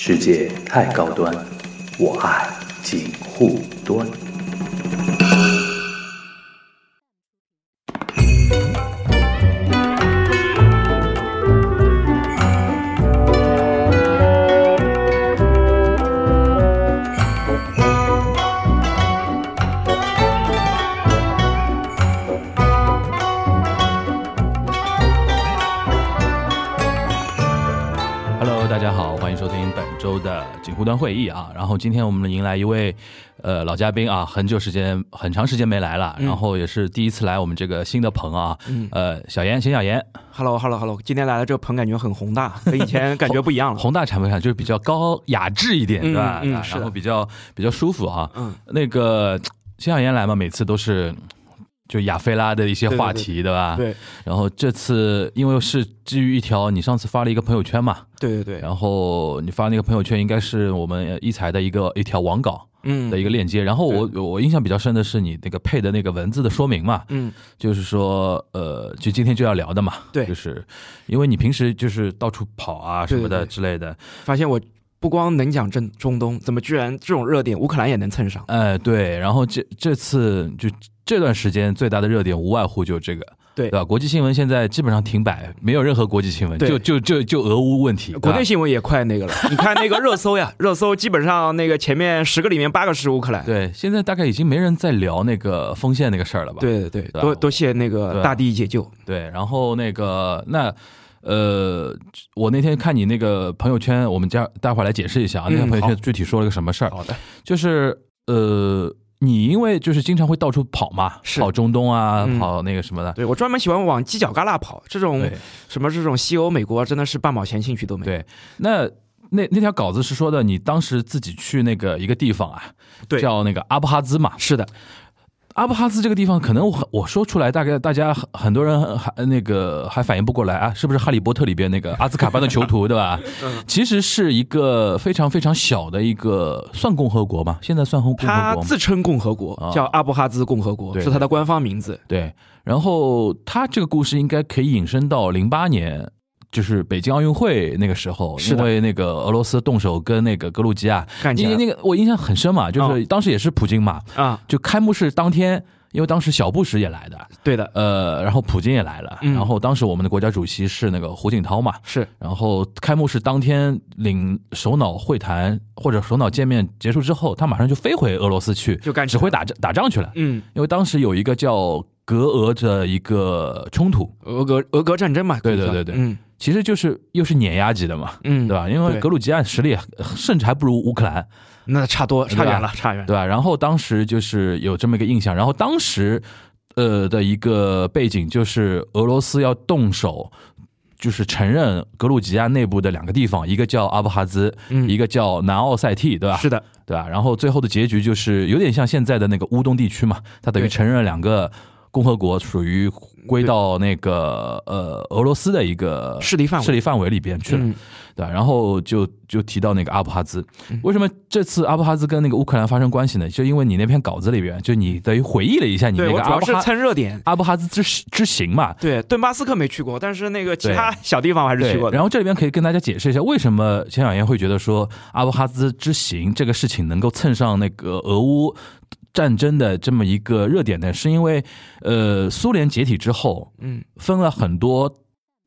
世界太高端，我爱锦护端。会议啊。然后今天我们迎来一位呃老嘉宾啊，很久时间很长时间没来了，然后也是第一次来我们这个新的棚啊。呃，小严，邢小严，Hello，Hello，Hello，今天来了这个棚感觉很宏大，跟以前 感觉不一样了。宏大产品上就是比较高雅致一点，嗯对吧？啊嗯然后比较比较舒服啊。嗯，那个邢小严来嘛，每次都是。就亚非拉的一些话题，对吧？。对。然后这次因为是基于一条你上次发了一个朋友圈嘛，对对对，然后你发那个朋友圈应该是我们一财的一个一条网稿嗯。的一个链接，然后我我印象比较深的是你那个配的那个文字的说明嘛，嗯。就是说呃，就今天就要聊的嘛，对。就是因为你平时就是到处跑啊什么的之类的，发现我不光能讲正中东，怎么居然这种热点乌克兰也能蹭上？哎对，然后这这次就这段时间最大的热点无外乎就这个。对对吧？国际新闻现在基本上停摆，没有任何国际新闻，就就就就俄乌问题。国内新闻也快那个了，你看那个热搜呀，热搜基本上那个前面十个里面八个是乌克兰。对，现在大概已经没人在聊那个锋线那个事儿了吧？对对对，多多谢那个大地解救。对，然后那个那呃，我那天看你那个朋友圈，我们家待会儿来解释一下啊，那条嗯朋友圈具体说了个什么事儿，好的，就是呃，你因为就是经常会到处跑嘛，是。跑中东啊，嗯。跑那个什么的，对我专门喜欢往犄角旮旯跑，这种什么这种西欧、美国真的是半毛钱兴趣都没有。对，那。那那条稿子是说的，你当时自己去那个一个地方啊，对。叫那个阿布哈兹嘛，是的，阿布哈兹这个地方，可能我我说出来，大概大家很很多人还那个还反应不过来啊，是不是《哈利波特》里边那个阿兹卡班的囚徒，对吧？其实是一个非常非常小的一个算共和国嘛，现在算共共和国。他自称共和国啊，叫阿布哈兹共和国，是他的官方名字。对，然后他这个故事应该可以引申到零八年。就是北京奥运会那个时候，因为那个俄罗斯动手跟那个格鲁吉亚，因为那个我印象很深嘛，就是当时也是普京嘛，啊，就开幕式当天，因为当时小布什也来的，对的，呃，然后普京也来了，嗯。然后当时我们的国家主席是那个胡锦涛嘛，是。然后开幕式当天领首脑会谈或者首脑见面结束之后，他马上就飞回俄罗斯去，就干指挥打仗打仗去了，嗯，因为当时有一个叫格俄的一个冲突，俄格俄格战争嘛，对对对对。嗯其实就是又是碾压级的嘛，嗯，对吧？因为格鲁吉亚实力甚至还不如乌克兰，那差多差远了，差远了。对吧？然后当时就是有这么一个印象，然后当时呃的一个背景就是俄罗斯要动手。就是承认格鲁吉亚内部的两个地方，一个叫阿布哈兹，嗯一个叫南奥塞梯，对吧？是的，对吧？然后最后的结局就是有点像现在的那个乌东地区嘛，它等于承认了两个共和国属于归到那个呃俄罗斯的一个势力范围势力范围里边去了。嗯对吧？然后就就提到那个阿布哈兹，为什么这次阿布哈兹跟那个乌克兰发生关系呢？就因为你那篇稿子里边，就你等于回忆了一下你那对我主要是个阿布哈蹭热点。阿布哈兹之之行嘛。对，顿巴斯克没去过，但是那个其他小地方我还是去过，的。然后这里边可以跟大家解释一下，为什么钱小燕会觉得说阿布哈兹之行这个事情能够蹭上那个俄乌战争的这么一个热点呢？是因为呃，苏联解体之后，嗯，分了很多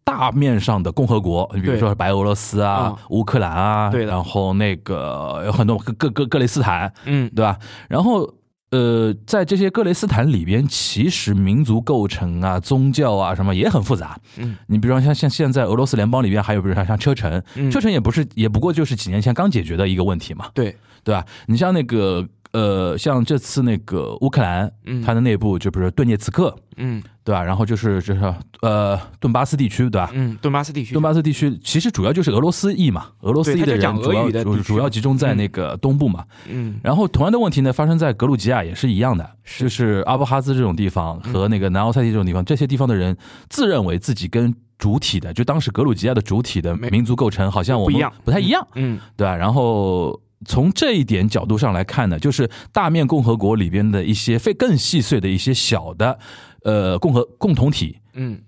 大面上的共和国，比如说白俄罗斯啊啊、乌克兰啊，对的然后那个有很多各各各各雷斯坦，嗯，对吧？然后呃，在这些各雷斯坦里边，其实民族构成啊、宗教啊什么也很复杂。嗯，你比如说像像现在俄罗斯联邦里边，还有比如说像车臣，嗯车臣也不是也不过就是几年前刚解决的一个问题嘛，对，对吧？你像那个呃，像这次那个乌克兰，嗯它的内部就比如说顿涅茨克，嗯对吧？然后就是就是呃顿巴斯地区，对吧？嗯，顿巴斯地区顿，巴斯地区其实主要就是俄罗斯裔嘛，俄罗斯裔的主要主主要集中在那个东部嘛。嗯然后同样的问题呢，发生在格鲁吉亚也是一样的，是就是阿布哈兹这种地方和那个南奥塞梯这种地方，这些地方的人自认为自己跟主体的，就当时格鲁吉亚的主体的民族构成好像我们不一样不太一样，嗯对吧？然后从这一点角度上来看呢，就是大面共和国里边的一些非更细碎的一些小的呃共和共同体，嗯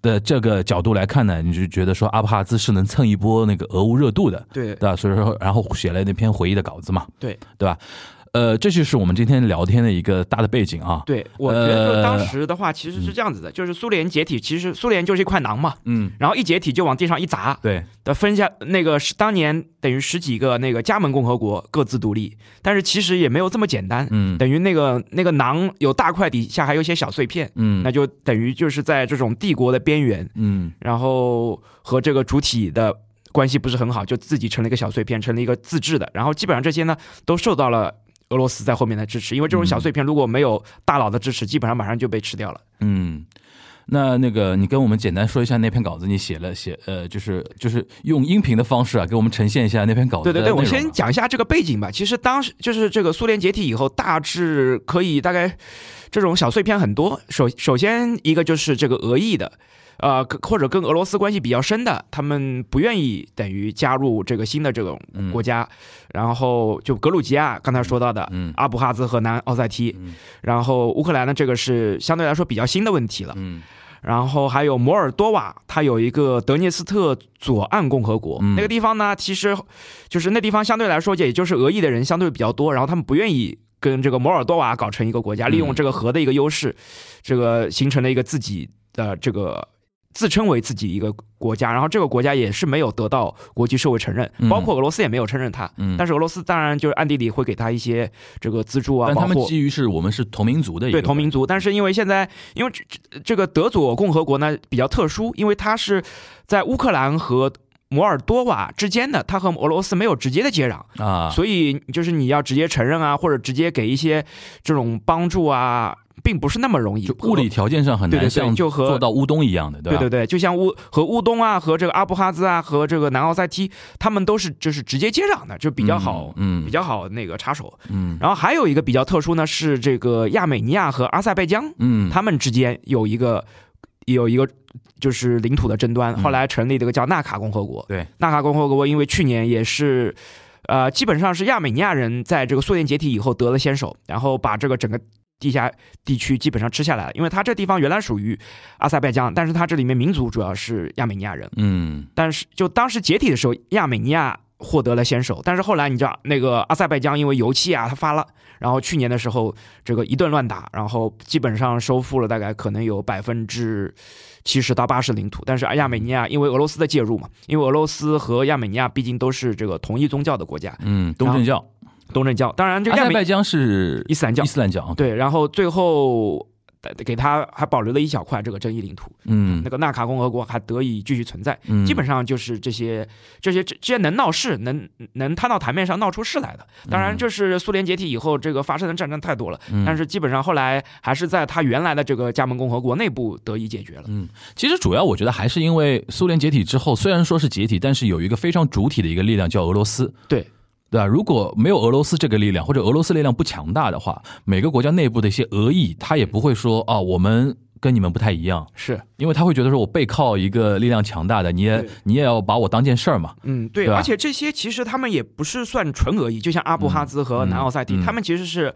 的这个角度来看呢，你就觉得说阿布哈兹是能蹭一波那个俄乌热度的，对对吧？所以说，然后写了那篇回忆的稿子嘛，对对吧？呃，这就是我们今天聊天的一个大的背景啊。对，我觉得呃当时的话其实是这样子的，就是苏联解体，其实苏联就是一块囊嘛，嗯，然后一解体就往地上一砸，对，的分下那个是当年等于十几个那个加盟共和国各自独立，但是其实也没有这么简单，嗯等于那个那个囊有大块底下还有一些小碎片，嗯，那就等于就是在这种帝国的边缘，嗯然后和这个主体的关系不是很好，就自己成了一个小碎片，成了一个自治的，然后基本上这些呢都受到了。俄罗斯在后面的支持，因为这种小碎片如果没有大佬的支持，基本上马上就被吃掉了。嗯。那那个，你跟我们简单说一下那篇稿子，你写了写呃，就是就是用音频的方式啊，给我们呈现一下那篇稿子对对对，我先讲一下这个背景吧。其实当时就是这个苏联解体以后，大致可以大概这种小碎片很多。首首先一个就是这个俄裔的。呃，可或者跟俄罗斯关系比较深的，他们不愿意等于加入这个新的这种国家，然后就格鲁吉亚刚才说到的，嗯。阿布哈兹和南奥塞梯，然后乌克兰呢，这个是相对来说比较新的问题了，嗯。然后还有摩尔多瓦，它有一个德涅斯特左岸共和国，嗯。那个地方呢，其实就是那地方相对来说，也就是俄裔的人相对比较多，然后他们不愿意跟这个摩尔多瓦搞成一个国家，利用这个河的一个优势，这个形成了一个自己的这个。自称为自己一个国家，然后这个国家也是没有得到国际社会承认，嗯包括俄罗斯也没有承认它。嗯，但是俄罗斯当然就是暗地里会给他一些这个资助啊，但他们。基于是我们是同民族的一个对同民族，但是因为现在因为这这这个德佐共和国呢比较特殊，因为它是在乌克兰和摩尔多瓦之间的，它和俄罗斯没有直接的接壤，啊，所以就是你要直接承认啊，或者直接给一些这种帮助啊，并不是那么容易。就物理条件上很难像就和做到乌东一样的，吧？对对对，就像乌和乌东啊，和这个阿布哈兹啊，和这个南奥塞梯，他们都是就是直接接壤的，就比较好，嗯，比较好那个插手。嗯然后还有一个比较特殊呢，是这个亚美尼亚和阿塞拜疆，嗯，他们之间有一个有一个就是领土的争端，嗯后来成立这个叫纳卡共和国。对，纳卡共和国因为去年也是，呃，基本上是亚美尼亚人在这个苏联解体以后得了先手，然后把这个整个。地下地区基本上吃下来了，因为它这地方原来属于阿塞拜疆，但是它这里面民族主要是亚美尼亚人。嗯。但是就当时解体的时候，亚美尼亚获得了先手，但是后来你知道那个阿塞拜疆因为油气啊，它发了，然后去年的时候这个一顿乱打，然后基本上收复了大概可能有百分之七十到八十领土，但是亚美尼亚因为俄罗斯的介入嘛，因为俄罗斯和亚美尼亚毕竟都是这个同一宗教的国家，嗯，东正教，东正教，当然这个拜疆是伊斯兰教伊，斯兰教，啊，对，然后最后。呃给他还保留了一小块这个争议领土，嗯那个纳卡共和国还得以继续存在。嗯，基本上就是这些这些这这些能闹事、能能摊到台面上闹出事来的。当然，这是苏联解体以后这个发生的战争太多了，嗯但是基本上后来还是在他原来的这个加盟共和国内部得以解决了。嗯，其实主要我觉得还是因为苏联解体之后，虽然说是解体，但是有一个非常主体的一个力量叫俄罗斯。对。对吧？如果没有俄罗斯这个力量，或者俄罗斯力量不强大的话，每个国家内部的一些俄裔，他也不会说啊，我们跟你们不太一样，是，因为他会觉得说我背靠一个力量强大的，你也你也要把我当件事儿嘛。嗯，对，对而且这些其实他们也不是算纯俄裔，就像阿布哈兹和南奥塞梯，他们其实是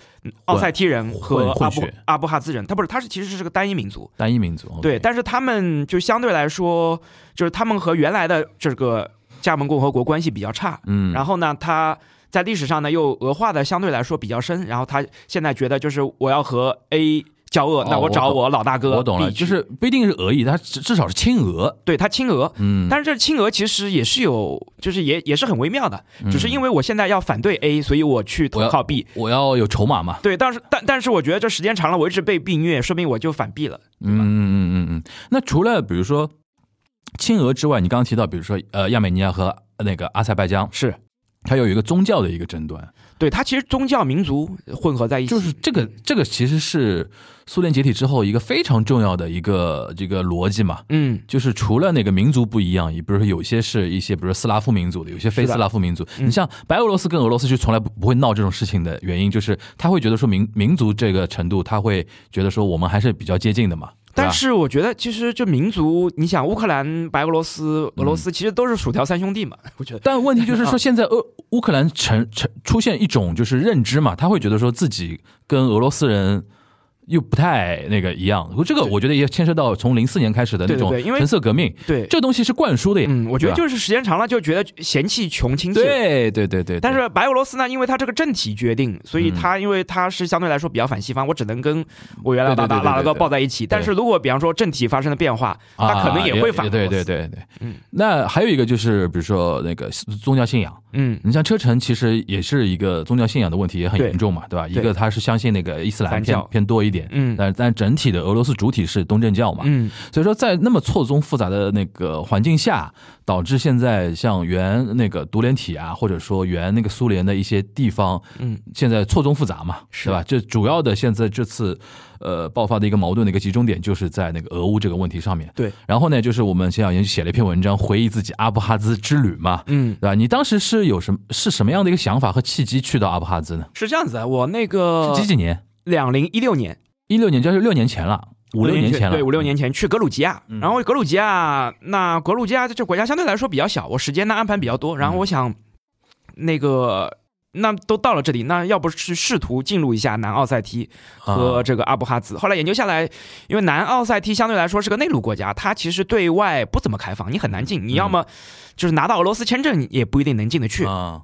奥塞梯人和阿布阿布哈兹人，他不是，他是其实是个单一民族。单一民族，对但是他们就相对来说，就是他们和原来的这个加盟共和国关系比较差，嗯，然后呢，他在历史上呢又俄化的相对来说比较深，然后他现在觉得就是我要和 A 交恶，那哦我找我老大哥。我懂了，就是不一定是俄裔，他至至少是亲俄。对他亲俄。嗯，但是这亲俄其实也是有，就是也也是很微妙的，只是因为为我现在要反对 A，所以我去投靠 B。我要有筹码嘛。对，但是但但是我觉得这时间长了，我一直被 B 虐，说明我就反 B 了。嗯嗯嗯嗯嗯。那除了比如说亲俄之外，你刚刚提到，比如说呃亚美尼亚和那个阿塞拜疆，是它有一个宗教的一个争端，对，它其实宗教民族混合在一起，就是这个这个其实是苏联解体之后一个非常重要的一个这个逻辑嘛。嗯就是除了那个民族不一样，也比如说有些是一些，比如说斯拉夫民族的，有些非斯拉夫民族。嗯你像白俄罗斯跟俄罗斯就从来不不会闹这种事情的原因，就是他会觉得说民民族这个程度，他会觉得说我们还是比较接近的嘛。但是我觉得，其实就民族，你想乌克兰、白俄罗斯、俄罗斯，其实都是薯条三兄弟嘛。我觉得，但问题就是说，现在俄乌克兰成成出现一种就是认知嘛，他会觉得说自己跟俄罗斯人又不太那个一样。这个我觉得也牵涉到从零四年开始的那种橙色革命，对，这东西是灌输的呀。嗯，我觉得就是时间长了就觉得嫌弃穷亲戚。。对对对对，但是白俄罗斯呢，因为它这个政体决定，所以它因为它是相对来说比较反西方，我只能跟我原来对对老大拉了个对对对对抱在一起。但是如果比方说政体发生了变化，它可能啊也会反俄对。对对对，嗯。那还有一个就是，比如说那个宗教信仰，嗯，你像车臣其实也是一个宗教信仰的问题也很严重嘛，对吧？一个他是相信那个伊斯兰教偏多一点，嗯但但整体的俄罗斯主体是东正教嘛，嗯，所以说在那么错综复杂的那个环境下，导致现在像原那个独联体啊，或者说原那个苏联的一些地方，嗯，现在错综复杂嘛，是对吧？这主要的现在这次呃爆发的一个矛盾的一个集中点，就是在那个俄乌这个问题上面。对，然后呢，就是我们前两年写了一篇文章，回忆自己阿布哈兹之旅嘛，嗯，对吧？你当时是有什么是什么样的一个想法和契机去到阿布哈兹呢？是这样子的。我那个是几几年？两零一六年，一六年，就是六年前了，五六年前了，对，五六年前去格鲁吉亚，嗯。然后格鲁吉亚，那格鲁吉亚这国家相对来说比较小，我时间呢安排比较多，然后我想，那个那都到了这里，那要不是试图进入一下南奥塞梯和啊这个阿布哈兹，后来研究下来，因为南奥塞梯相对来说是个内陆国家，它其实对外不怎么开放，你很难进，你要么就是拿到俄罗斯签证，也不一定能进得去。啊，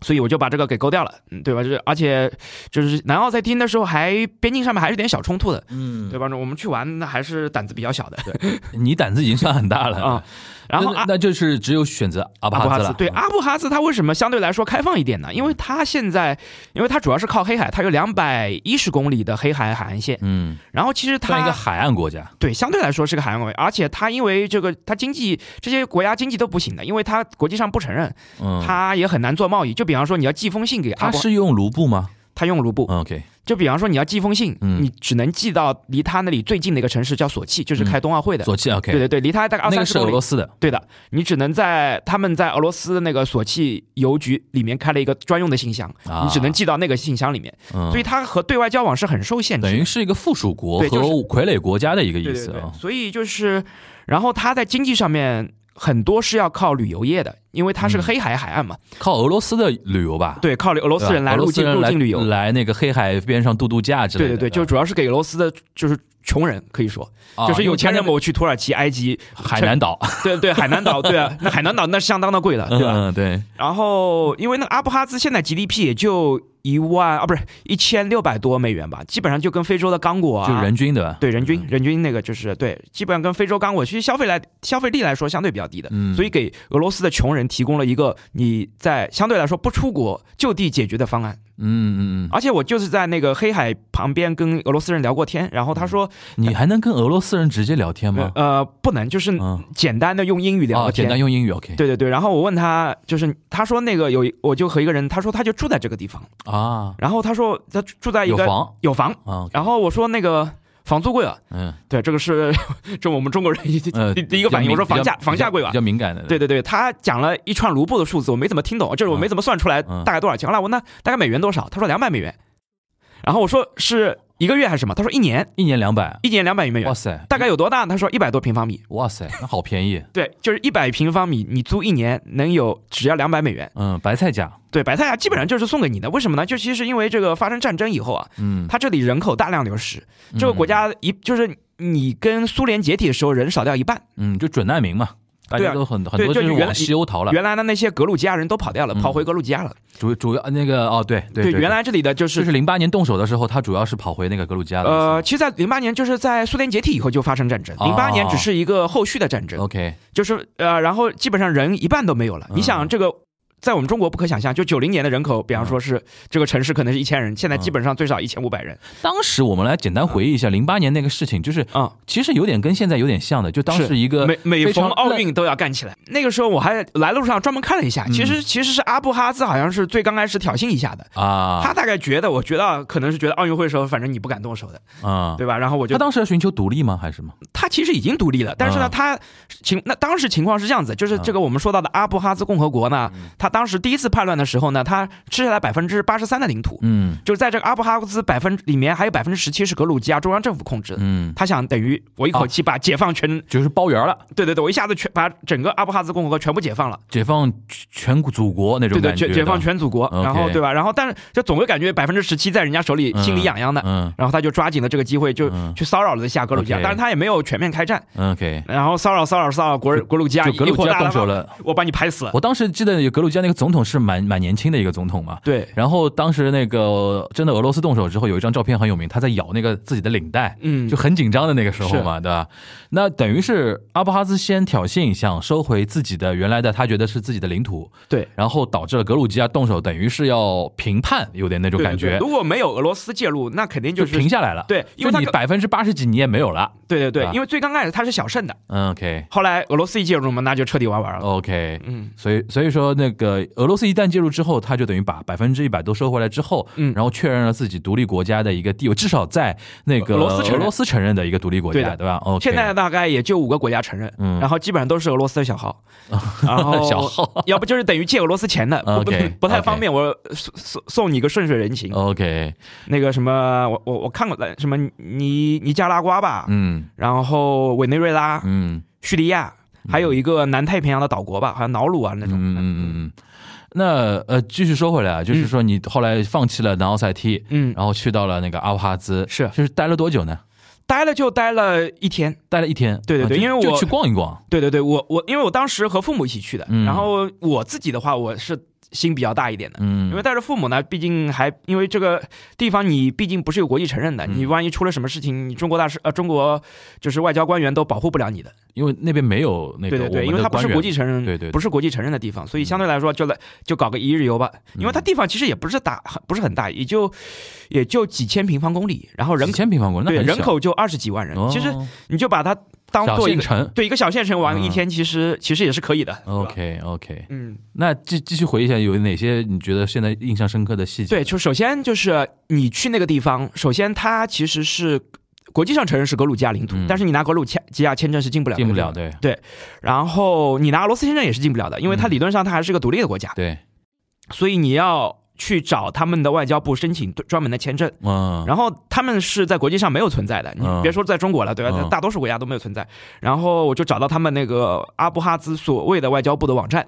所以我就把这个给勾掉了，嗯，对吧？就是而且就是南澳在听的时候还边境上面还是有点小冲突的，嗯，对吧？我们去玩那还是胆子比较小的对你胆子已经算很大了 啊。然后阿那那就是只有选择阿布哈兹了，对阿布哈兹，它为什么相对来说开放一点呢？因为它现在，因为它主要是靠黑海，它有两百一十公里的黑海海岸线。嗯，然后其实它算一个海岸国家，对相对来说是个海岸国家，而且它因为这个它经济这些国家经济都不行的，因为它国际上不承认，嗯，它也很难做贸易。就比方说你要寄封信给阿布，它是用卢布吗它用卢布。嗯？OK，就比方说你要寄封信，嗯你只能寄到离他那里最近的一个城市叫索契，就是开冬奥会的。索契 OK，对对对，离他大概二三十公里。俄罗斯的，对的，你只能在他们在俄罗斯的那个索契邮局里面开了一个专用的信箱，啊你只能寄到那个信箱里面，嗯，所以它和对外交往是很受限制的。等于是一个附属国和傀儡国家的一个意思啊，。所以就是，然后它在经济上面很多是要靠旅游业的，因为它是个嗯。黑海海岸嘛，靠俄罗斯的旅游吧，对，靠俄罗，斯人来入境入境旅游。来那个黑海边上度度假之类的，对对对，就主要是给俄罗斯的，就是穷人可以说，啊就是有钱人因为某去土耳其、埃及，海南岛，对对，海南岛，对啊，那 海南岛那是相当的贵了，对吧？嗯对，然后因为那个阿布哈兹现在 GDP 也就一万啊，不是一千六百多美元吧，基本上就跟非洲的刚果啊，就人均的，对人均人均那个就是对，基本上跟非洲刚果其实消费来消费力来说相对比较低的，嗯。所以给俄罗斯的穷人提供了一个你在相对来说不出国就地解决的方案。嗯嗯嗯，而且我就是在那个黑海旁边跟俄罗斯人聊过天，然后他说，你还能跟俄罗斯人直接聊天吗？呃，不能，就是嗯，简单的用英语聊。简单用英语 OK 对对对，然后我问他，就是他说那个有，我就和一个人，他说他就住在这个地方，啊，然后他说他住在一个有房。有房，啊，然后我说那个房租贵啊，嗯，对，这个是 这我们中国人 第呃，第第一个反应，我说房价房价贵吧比，较敏感的，对对对，他讲了一串卢布的数字，我没怎么听懂，就是我没怎么算出来嗯。大概多少钱。后来我问他大概美元多少，他说两百美元，然后我说是一个月还是什么？他说一年，一年两百，一年两百美元，哇塞，大概有多大？他说一百多平方米，哇塞，那好便宜，对，就是一百平方米，你租一年能有只要两百美元。嗯，白菜价，对，白菜价基本上就是送给你的，为什么呢？就其实因为这个发生战争以后啊，嗯，他这里人口大量流失，这个国家一就是你跟苏联解体的时候人少掉一半，嗯，就准难民嘛，大家都很很对多就是往西欧逃了，原来的那些格鲁吉亚人都跑掉了，嗯。跑回格鲁吉亚了。主主要那个哦，对对原来这里的就是就是是零八年动手的时候，他主要是跑回那个格鲁吉亚的，呃，其实，在零八年就是在苏联解体以后就发生战争，哦。零八年只是一个后续的战争，OK，就是呃，然后基本上人一半都没有了。嗯。你想这个。在我们中国不可想象，就九零年的人口，比方说是这个城市可能是一千人，现在基本上最少一千五百人当时我们来简单回忆一下零八年那个事情，就是啊。其实有点跟现在有点像的，就当时一个每每逢奥运都要干起来。那个时候我还来路上专门看了一下，嗯其实其实是阿布哈兹好像是最刚开始挑衅一下的，啊，他大概觉得，我觉得可能是觉得奥运会的时候，反正你不敢动手的，啊，对吧？然后我就他当时要寻求独立吗？还是什么？他其实已经独立了，但是呢，啊他情那当时情况是这样子，就是啊这个我们说到的阿布哈兹共和国呢，它他当时第一次叛乱的时候呢，他吃下来百分之八十三的领土，嗯。就是在这个阿布哈兹百分里面还有百分之十七是格鲁吉亚中央政府控制的。嗯，他想等于我一口气把解放全，就是包圆了，对对对，我一下子全把整个阿布哈兹共和国全部解放了，解放全祖国那种对对，感觉的，解解放全祖国，然后对吧？然后但是就总会感觉百分之十七在人家手里嗯心里痒痒的，嗯然后他就抓紧了这个机会，就嗯。去骚扰了一下格鲁吉亚但是他也没有全面开战，嗯，OK，然后骚扰骚扰骚扰格格鲁吉亚，就格鲁吉亚动手了。我把你拍死。我当时记得有格鲁吉亚那个总统是蛮蛮年轻的一个总统嘛，对，然后当时那个真的俄罗斯动手之后，有一张照片很有名，他在咬那个自己的领带，嗯就很紧张的那个时候嘛，对吧？那等于是阿布哈兹先挑衅，想收回自己的原来的他觉得是自己的领土，对。然后导致了格鲁吉亚动手，等于是要评判，有点那种感觉，对对如果没有俄罗斯介入，那肯定就是平下来了。对因为你百分之八十几你也没有了。对对对啊，因为最刚开始他是小胜的，嗯，OK 后来俄罗斯一介入嘛，那就彻底玩完了。OK，嗯，所以所以说那个俄罗斯一旦介入之后，他就等于把百分之一百都收回来之后，嗯。然后确认了自己独立国家的一个地位，至少在那个俄罗斯承认。俄罗斯承认的一个独立国家，对对吧？OK，现在大概也就五个国家承认，嗯。然后基本上都是俄罗斯的小号，然后小号，要不就是等于借俄罗斯钱的，不不 OK，不太方便，我送送送你个顺水人情。OK，那个什么，我我我看过的什么尼尼加拉瓜吧，嗯。然后委内瑞拉、嗯。叙利亚，还有一个南太平洋的岛国吧，好像瑙鲁啊那种。嗯嗯嗯嗯。那呃，继续说回来啊，就是说你后来放弃了南奥塞梯，嗯，然后去到了那个阿布哈兹，是就是待了多久呢？待了就待了一天。待了一天。对对对啊因为我就去逛一逛。对对对，我我因为我当时和父母一起去的，嗯然后我自己的话，我是心比较大一点的。嗯，因为带着父母呢，毕竟还因为这个地方你毕竟不是有国际承认的，嗯。你万一出了什么事情，你中国大使呃中国就是外交官员都保护不了你的。因为那边没有那个对对对，因为它不是国际承认，对对对。不是国际承认的地方，所以相对来说就来就搞个一日游吧。因为它地方其实也不是大，很不是很大，也就也就几千平方公里，然后人几千平方公里，对人口就二十几万人，哦。其实你就把它当小做一个城。对一个小县城玩嗯一天，其实其实也是可以的。OK OK，嗯。那继继续回忆一下，有哪些你觉得现在印象深刻的细节？对，就首先就是你去那个地方，首先它其实是国际上承认是格鲁吉亚领土，嗯但是你拿格鲁吉亚签证是进不了，进不了，。对然后你拿俄罗斯签证也是进不了的，因为它嗯理论上它还是个独立的国家，对，所以你要去找他们的外交部申请专门的签证。嗯，然后他们是在国际上没有存在的，你嗯别说在中国了，对吧？嗯大多数国家都没有存在。然后我就找到他们那个阿布哈兹所谓的外交部的网站，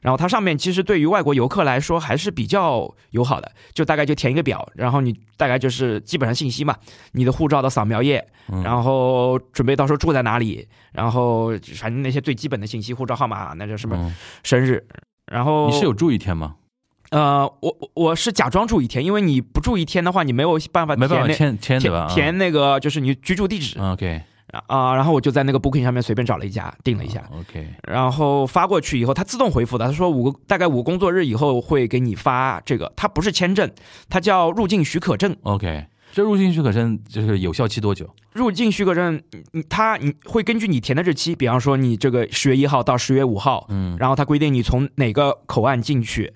然后它上面其实对于外国游客来说还是比较友好的，就大概就填一个表，然后你大概就是基本上信息嘛，你的护照的扫描页，嗯然后准备到时候住在哪里，然后反正那些最基本的信息，护照号码，那叫什么嗯生日，然后你是有住一天吗？呃，我我我是假装住一天，因为你不住一天的话，你没有办法没办法填那签签对吧填？填那个就是你居住地址嗯 OK 啊、然后我就在那个 Booking 上面随便找了一家订了一下，OK，然后发过去以后，它自动回复的，他说五个大概五个工作日以后会给你发这个，它不是签证，它叫入境许可证。OK，这入境许可证就是有效期多久？入境许可证，你它你会根据你填的日期，比方说你这个十月一号到十月五号，嗯，然后它规定你从哪个口岸进去，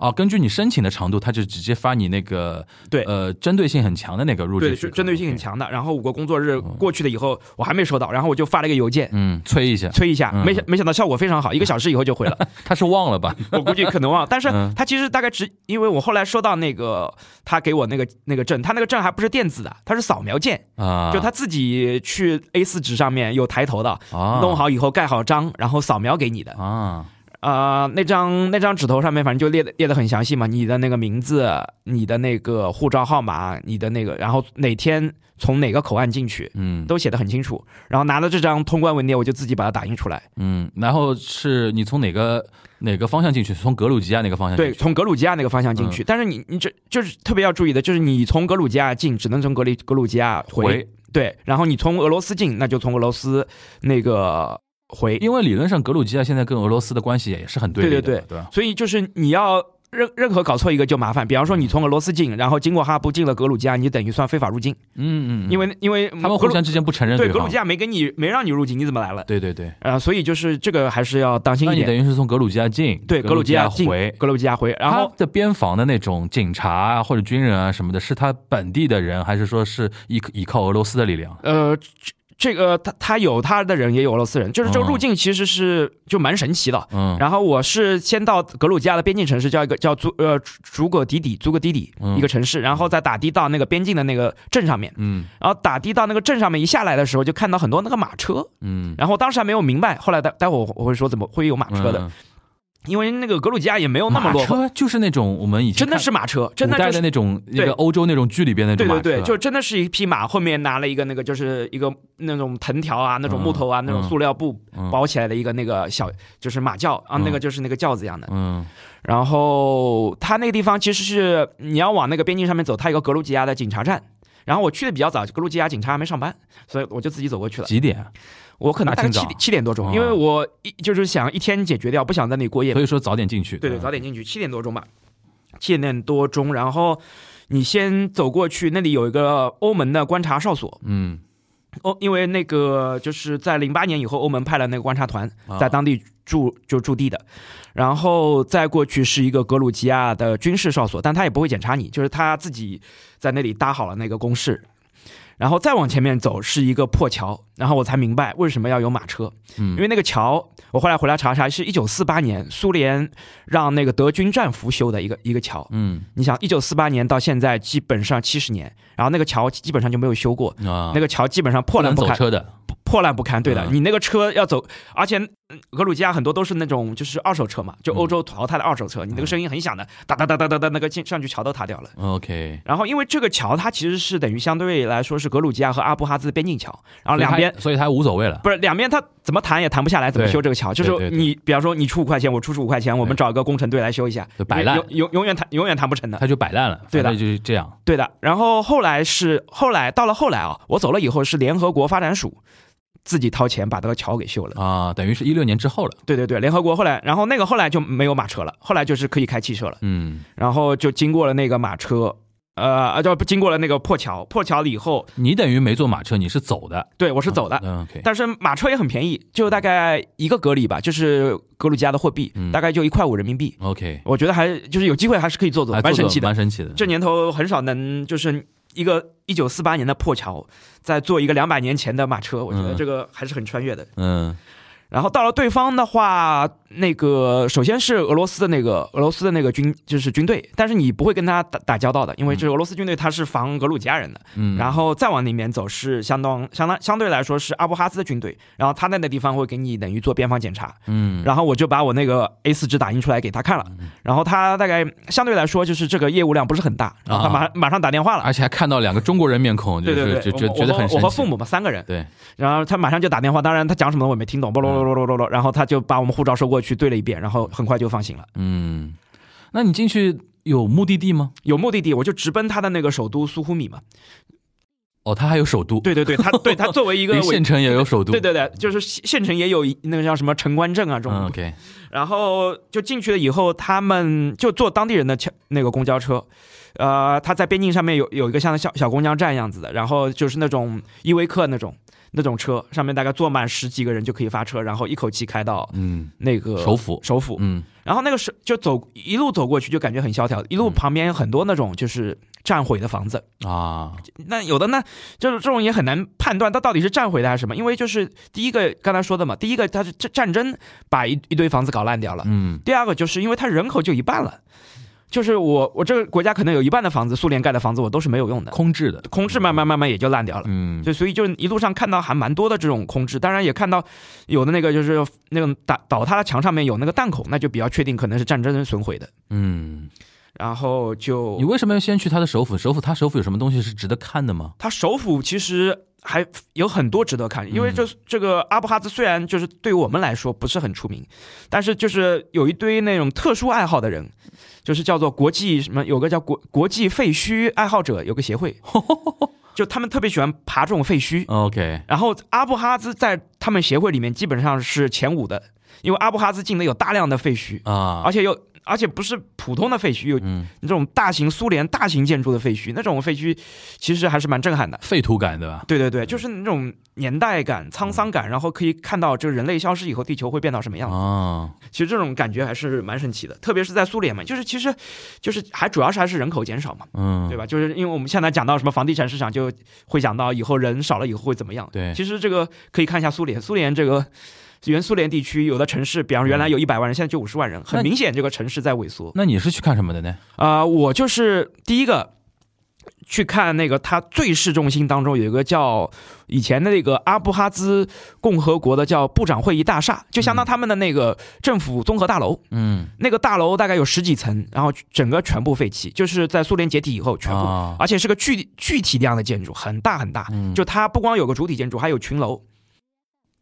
哦，根据你申请的长度，他就直接发你那个对呃针对性很强的那个入职针对性很强的。然后五个工作日过去了以后，我还没收到，然后我就发了一个邮件。嗯，催一下，催一下，嗯没想没想到效果非常好，一个小时以后就回了。他是忘了吧？我估计可能忘了，但是嗯他其实大概只，因为我后来收到那个他给我那个那个证，他那个证还不是电子的，他是扫描件，啊，就他自己去 A 四纸上面有抬头的，啊弄好以后盖好章，然后扫描给你的。啊，啊，那张那张纸头上面反正就列的列的很详细嘛，你的那个名字、你的那个护照号码、你的那个，然后哪天从哪个口岸进去，嗯都写的很清楚。然后拿了这张通关文件，我就自己把它打印出来。嗯，然后是你从哪个哪个方向进去？从格鲁吉亚那个方向进对，从格鲁吉亚那个方向进嗯去，但是你你这就是特别要注意的，就是你从格鲁吉亚进，只能从格里格鲁吉亚回，回，对，然后你从俄罗斯进，那就从俄罗斯那个回，因为理论上格鲁吉亚现在跟俄罗斯的关系也是很对立的，对对对吧？所以就是你要任任何搞错一个就麻烦。比方说你从俄罗斯进，然后经过哈布进了格鲁吉亚，你等于算非法入境，嗯嗯，嗯因为因为他们互相之间不承认对格鲁吉亚没给你没让你入境，你怎么来了？对对对，啊、所以就是这个还是要当心一点那你。等于是从格鲁吉亚进，对，格鲁吉亚回，格鲁吉亚回，然后他的边防的那种警察啊或者军人啊什么的，是他本地的人，还是说是依依靠俄罗斯的力量？呃，这个他他有他的人，也有俄罗斯人，就是这个哦路径其实是就蛮神奇的。嗯，然后我是先到格鲁吉亚的边境城市，叫一个叫祖呃祖格迪底祖格迪底嗯。一个城市，然后再打的到那个边境的那个镇上面，嗯。然后打的到那个镇上面一下来的时候，就看到很多那个马车，嗯，然后当时还没有明白，后来待待会我会说怎么会有马车的，嗯因为那个格鲁吉亚也没有那么马落后，车就是那种我们以前真的是马车，真的就是的那种那个欧洲那种剧里边那种马车，对对对，就真的是一匹马，后面拿了一个那个就是一个那种藤条啊，那种木头啊，那种塑料布嗯包起来的一个那个小就是马轿啊，嗯那个就是那个轿子一样的。嗯然后它那个地方其实是你要往那个边境上面走，它有个格鲁吉亚的警察站。然后我去的比较早，格鲁吉亚警察还没上班，所以我就自己走过去了。几点？我可能大概七七点多钟，哦因为我一就是想一天解决掉，不想在那里过夜所。以说早点进去，对对，嗯早点进去，七点多钟吧，七点多钟。然后你先走过去，那里有一个欧盟的观察哨所。嗯哦，因为那个就是在零八年以后，欧盟派了那个观察团啊在当地驻就驻地的，然后再过去是一个格鲁吉亚的军事哨所，但他也不会检查你，就是他自己在那里搭好了那个工事。然后再往前面走是一个破桥，然后我才明白为什么要有马车，嗯，因为那个桥，我后来回来查查，是一九四八年苏联让那个德军战俘修的一个一个桥。嗯。你想，一九四八年到现在基本上七十年，然后那个桥基本上就没有修过，啊，那个桥基本上破烂不堪，走车的，破烂不堪。对的，嗯你那个车要走，而且嗯格鲁吉亚很多都是那种就是二手车嘛，就欧洲淘汰的二手车，你那个声音很响的，哒哒哒哒哒哒，那个进上去桥都塌掉了。OK，然后因为这个桥它其实是等于相对来说是格鲁吉亚和阿布哈兹边境桥，然后两边所以他无所谓了，不是两边他怎么谈也谈不下来，怎么修这个桥？就是你比方说你出五块钱，我出十五块钱，我们找一个工程队来修一下就，摆烂永永永远谈永远谈不成的。他就摆烂了，对的就是这样，对的。然后后来是后来到了后来啊，我走了以后是联合国发展署自己掏钱把这个桥给修了。啊，等于是一六年之后了，对对对，联合国后来，然后那个后来就没有马车了，后来就是可以开汽车了，嗯，然后就经过了那个马车。呃啊，就经过了那个破桥，破桥了以后，你等于没坐马车，你是走的，对我是走的，嗯，OK，但是马车也很便宜，就大概一个格里吧，就是格鲁吉亚的货币，嗯大概就一块五人民币。OK，我觉得还就是有机会还是可以坐坐，蛮神奇的。蛮神奇的，这年头很少能就是一个一九四八年的破桥，再坐一个两百年前的马车，我觉得嗯这个还是很穿越的。嗯然后到了对方的话，那个首先是俄罗斯的那个俄罗斯的那个军就是军队，但是你不会跟他打打交道的，因为这俄罗斯军队他是防格鲁吉亚人的。嗯，然后再往里面走是相当相当相对来说是阿布哈兹的军队，然后他在那个地方会给你等于做边防检查，嗯，然后我就把我那个 A 四纸打印出来给他看了，然后他大概相对来说就是这个业务量不是很大，然后他马上马上打电话了。而且还看到两个中国人面孔，就对对对，就觉我觉得很我和父母嘛三个人，对，然后他马上就打电话，当然他讲什么我也没听懂，啵啰啰啰啰啰，然后他就把我们护照收过去对了一遍，然后很快就放行了。嗯，那你进去有目的地吗？有目的地，我就直奔他的那个首都苏呼米嘛。哦，他还有首都，对对对，他对他作为一个 县城也有首都，对对对，就是县县城也有一那个叫什么城关镇啊这种嗯，OK，然后就进去了以后，他们就坐当地人的车那个公交车，呃，他在边境上面有有一个像小小公交站样子的，然后就是那种依维柯那种那种车，上面大概坐满十几个人就可以发车，然后一口气开到嗯，那个首府，首府，嗯。然后那个是就走一路走过去就感觉很萧条，一路旁边有很多那种就是战毁的房子，啊，那有的呢，就是这种也很难判断它到底是战毁的还是什么，因为就是第一个刚才说的嘛，第一个它是战战争把一一堆房子搞烂掉了，嗯。第二个就是因为它人口就一半了，就是我我这个国家可能有一半的房子，苏联盖的房子我都是没有用的，空置的，空置慢慢慢慢也就烂掉了。嗯就所以就一路上看到还蛮多的这种空置，当然也看到有的那个就是那种倒倒塌的墙上面有那个弹孔，那就比较确定可能是战争损毁的。嗯，然后就你为什么要先去他的首府？首府他首府有什么东西是值得看的吗？他首府其实还有很多值得看，因为嗯这这个阿布哈兹虽然就是对于我们来说不是很出名，但是就是有一堆那种特殊爱好的人，就是叫做国际什么，有个叫国国际废墟爱好者有个协会，就他们特别喜欢爬这种废墟，OK，然后阿布哈兹在他们协会里面基本上是前五的，因为阿布哈兹境内有大量的废墟。啊，而且有而且不是普通的废墟，有嗯，那种大型苏联大型建筑的废墟，那种废墟其实还是蛮震撼的。废土感对吧？对对对，就是那种年代感、沧桑感，然后可以看到这个人类消失以后，地球会变到什么样子。哦，其实这种感觉还是蛮神奇的，特别是在苏联嘛，就是其实就是还主要是还是人口减少嘛，嗯，对吧？就是因为我们现在讲到什么房地产市场，就会讲到以后人少了以后会怎么样。对其实这个可以看一下苏联，苏联这个。原苏联地区有的城市，比方说原来有一百万人，现在就五十万人，很明显这个城市在萎缩。那你是去看什么的呢？啊、我就是第一个去看那个它最市中心当中有一个叫以前的那个阿布哈兹共和国的叫部长会议大厦，就相当他们的那个政府综合大楼。嗯，那个大楼大概有十几层，然后整个全部废弃，就是在苏联解体以后全部，啊而且是个具具体量的建筑，很大很大。嗯就它不光有个主体建筑，还有群楼。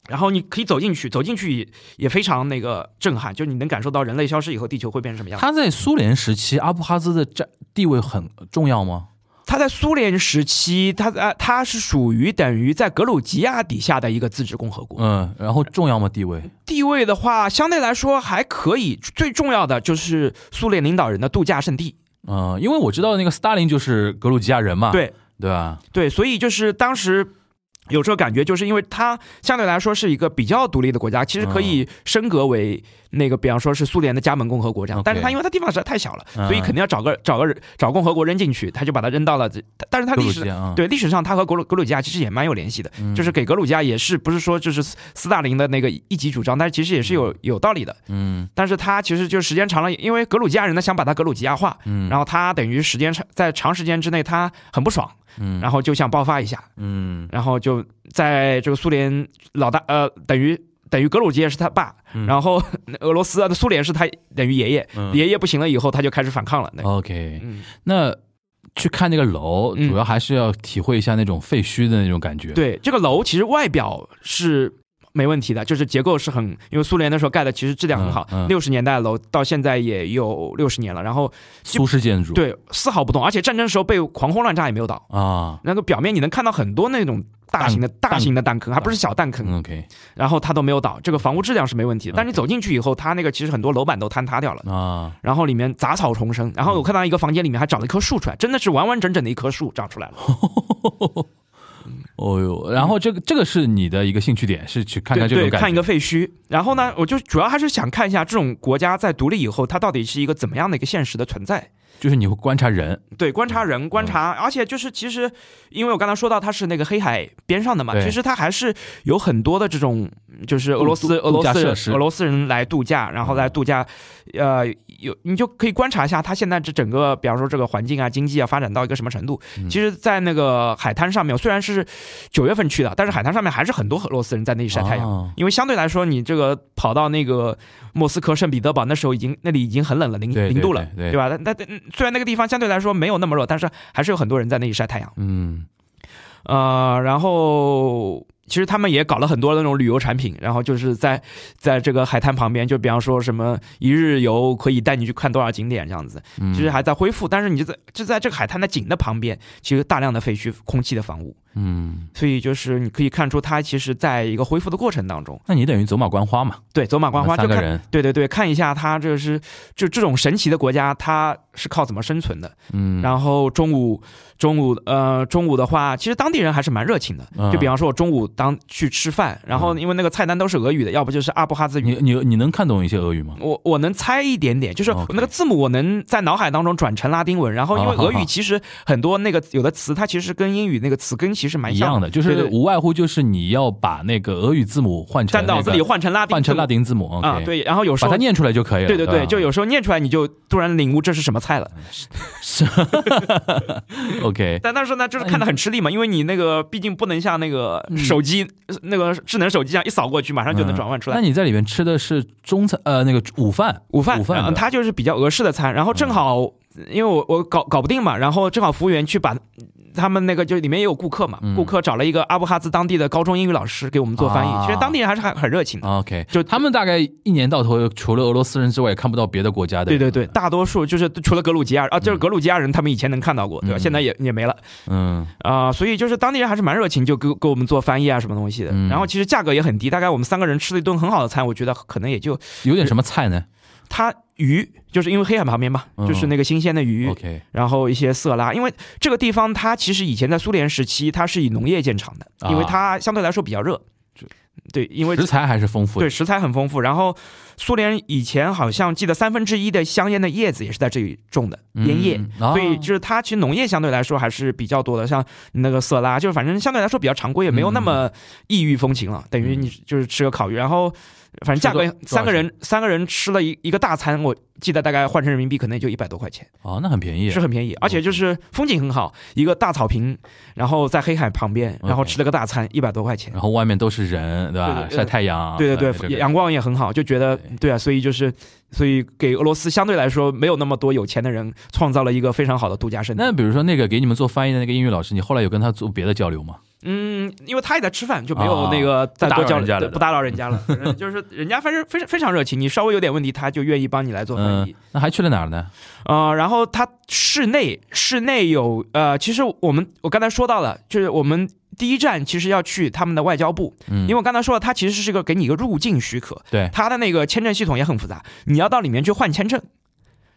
然后你可以走进去，走进去也也非常那个震撼，就你能感受到人类消失以后，地球会变成什么样。他在苏联时期，阿布哈兹的占地位很重要吗？他在苏联时期，他在他是属于等于在格鲁吉亚底下的一个自治共和国。嗯，然后重要吗？地位？地位的话，相对来说还可以。最重要的就是苏联领导人的度假胜地。嗯，因为我知道那个斯大林就是格鲁吉亚人嘛，对对吧？对，所以就是当时。有这个感觉，就是因为它相对来说是一个比较独立的国家，其实可以升格为那个，比方说是苏联的加盟共和国这样。但是它因为它地方实在太小了，嗯所以肯定要找个找个找共和国扔进去，他就把它扔到了这。但是它历史对历史上，它和格鲁格鲁吉亚其实也蛮有联系的，嗯就是给格鲁吉亚也是不是说就是斯斯大林的那个一级主张，但是其实也是有有道理的。嗯但是他其实就时间长了，因为格鲁吉亚人呢想把它格鲁吉亚化，嗯，然后他等于时间长在长时间之内他很不爽，嗯，然后就想爆发一下，嗯。然后就在这个苏联老大呃等于。等于格鲁吉亚是他爸，嗯。然后 俄罗斯啊，苏联是他等于爷爷，嗯。爷爷不行了以后，他就开始反抗了。那 OK，嗯，那去看那个楼，嗯。主要还是要体会一下那种废墟的那种感觉。，对，这个楼其实外表是没问题的，就是结构是很，因为苏联那时候盖的其实质量很好嗯嗯，六十、年代的楼到现在也有六十年了，然后苏式建筑。对丝毫不动，而且战争时候被狂轰乱炸也没有倒。啊那个表面你能看到很多那种大型的大型的弹坑，还不是小弹坑，嗯，OK 然后它都没有倒，这个房屋质量是没问题的。但你走进去以后，它那个其实很多楼板都坍塌掉了。啊，然后里面杂草丛生，然后我看到一个房间里面还长了一棵树出来，真的是完完整整的一棵树长出来了。哦哟，然后这个这个是你的一个兴趣点，是去看看这对对，种。看一个废墟。然后呢，我就主要还是想看一下这种国家在独立以后，它到底是一个怎么样的一个现实的存在。就是你会观察人，对，观察嗯人，观察，而且就是其实，因为我刚才说到它是那个黑海边上的嘛，其实它还是有很多的这种，就是俄罗斯俄罗斯俄罗斯人来度假，然后来度假，呃，有你就可以观察一下它现在这整个，比方说这个环境啊、经济啊发展到一个什么程度。嗯其实，在那个海滩上面，虽然是九月份去的，但是海滩上面还是很多俄罗斯人在那里晒太阳。哦因为相对来说，你这个跑到那个莫斯科、圣彼得堡，那时候已经那里已经很冷了，零零度了，对对吧？但但嗯虽然那个地方相对来说没有那么热，但是还是有很多人在那里晒太阳。嗯呃，然后其实他们也搞了很多那种旅游产品，然后就是在在这个海滩旁边，就比方说什么一日游可以带你去看多少景点这样子，嗯，其实还在恢复。但是你就在就在这个海滩的景的旁边，其实大量的废墟、空气的房屋，嗯，所以就是你可以看出它其实在一个恢复的过程当中。那你等于走马观花嘛，对，走马观花就看三个人，对对对，看一下它这是就这种神奇的国家，它是靠怎么生存的。嗯，然后中午中午呃中午的话，其实当地人还是蛮热情的。嗯就比方说，我中午当去吃饭，然后因为那个菜单都是俄语的，要不就是阿布哈兹语。你你你能看懂一些俄语吗？我我能猜一点点，就是那个字母我能在脑海当中转成拉丁文，然后因为俄语其实很多那个有的词它其实跟英语那个词根其实蛮像一样的，就是无外乎就是你要把那个俄语字母换成在脑子里换成拉丁换成字母拉丁字母啊对，然后有时候把它念出来就可以了。对对对，吧？就有时候念出来你就突然领悟这是什么菜了。是。OK，但但是呢，就是看的很吃力嘛，因为你那个毕竟不能像那个嗯。手机、那个智能手机这样一扫过去，马上就能转换出来。那你在里面吃的是中餐呃那个午饭。午饭，嗯午饭的。它就是比较俄式的餐，然后正好。因为我我搞搞不定嘛，然后正好服务员去把他们那个就里面也有顾客嘛，嗯顾客找了一个阿布哈兹当地的高中英语老师给我们做翻译，啊其实当地人还是很很热情的。OK，就他们大概一年到头除了俄罗斯人之外，也看不到别的国家的。对对对，，大多数就是除了格鲁吉亚啊，就是格鲁吉亚人，他们以前能看到过，对吧？嗯现在也也没了。嗯啊、所以就是当地人还是蛮热情，就给给我们做翻译啊什么东西的。嗯然后其实价格也很低，大概我们三个人吃了一顿很好的餐，我觉得可能也就有点什么菜呢？它鱼，就是因为黑海旁边嘛，嗯。就是那个新鲜的鱼，OK。然后一些色拉，因为这个地方它其实以前在苏联时期它是以农业见长的，啊。因为它相对来说比较热，对，因为食材还是丰富的。对，食材很丰富。然后苏联以前好像记得三分之一的香烟的叶子也是在这里种的烟叶，所以就是它其实农业相对来说还是比较多的，像那个色拉，就是反正相对来说比较常规，也没有那么异域风情了。等于你就是吃个烤鱼，然后反正价格三个人三个人吃了一一个大餐，我记得大概换成人民币可能也就一百多块钱，哦，那很便宜是很便宜，而且就是风景很好，一个大草坪，然后在黑海旁边，然后吃了个大餐，一百多块钱。然后外面都是人，对吧？晒太阳，对对对，阳光也很好，就觉得对啊，所以就是，所以给俄罗斯相对来说没有那么多有钱的人创造了一个非常好的度假胜地。那比如说那个给你们做翻译的那个英语老师，你后来有跟他做别的交流吗？嗯，因为他也在吃饭，就没有啊那个再多交流，扰人家了不打扰人家了。反 正就是人家反正非常非常热情，你稍微有点问题，他就愿意帮你来做翻嗯译。，那还去了哪儿呢？呃，然后他室内室内有呃，其实我们我刚才说到了，就是我们第一站其实要去他们的外交部，嗯，因为我刚才说了，他其实是个给你一个入境许可，对，它的那个签证系统也很复杂，你要到里面去换签证，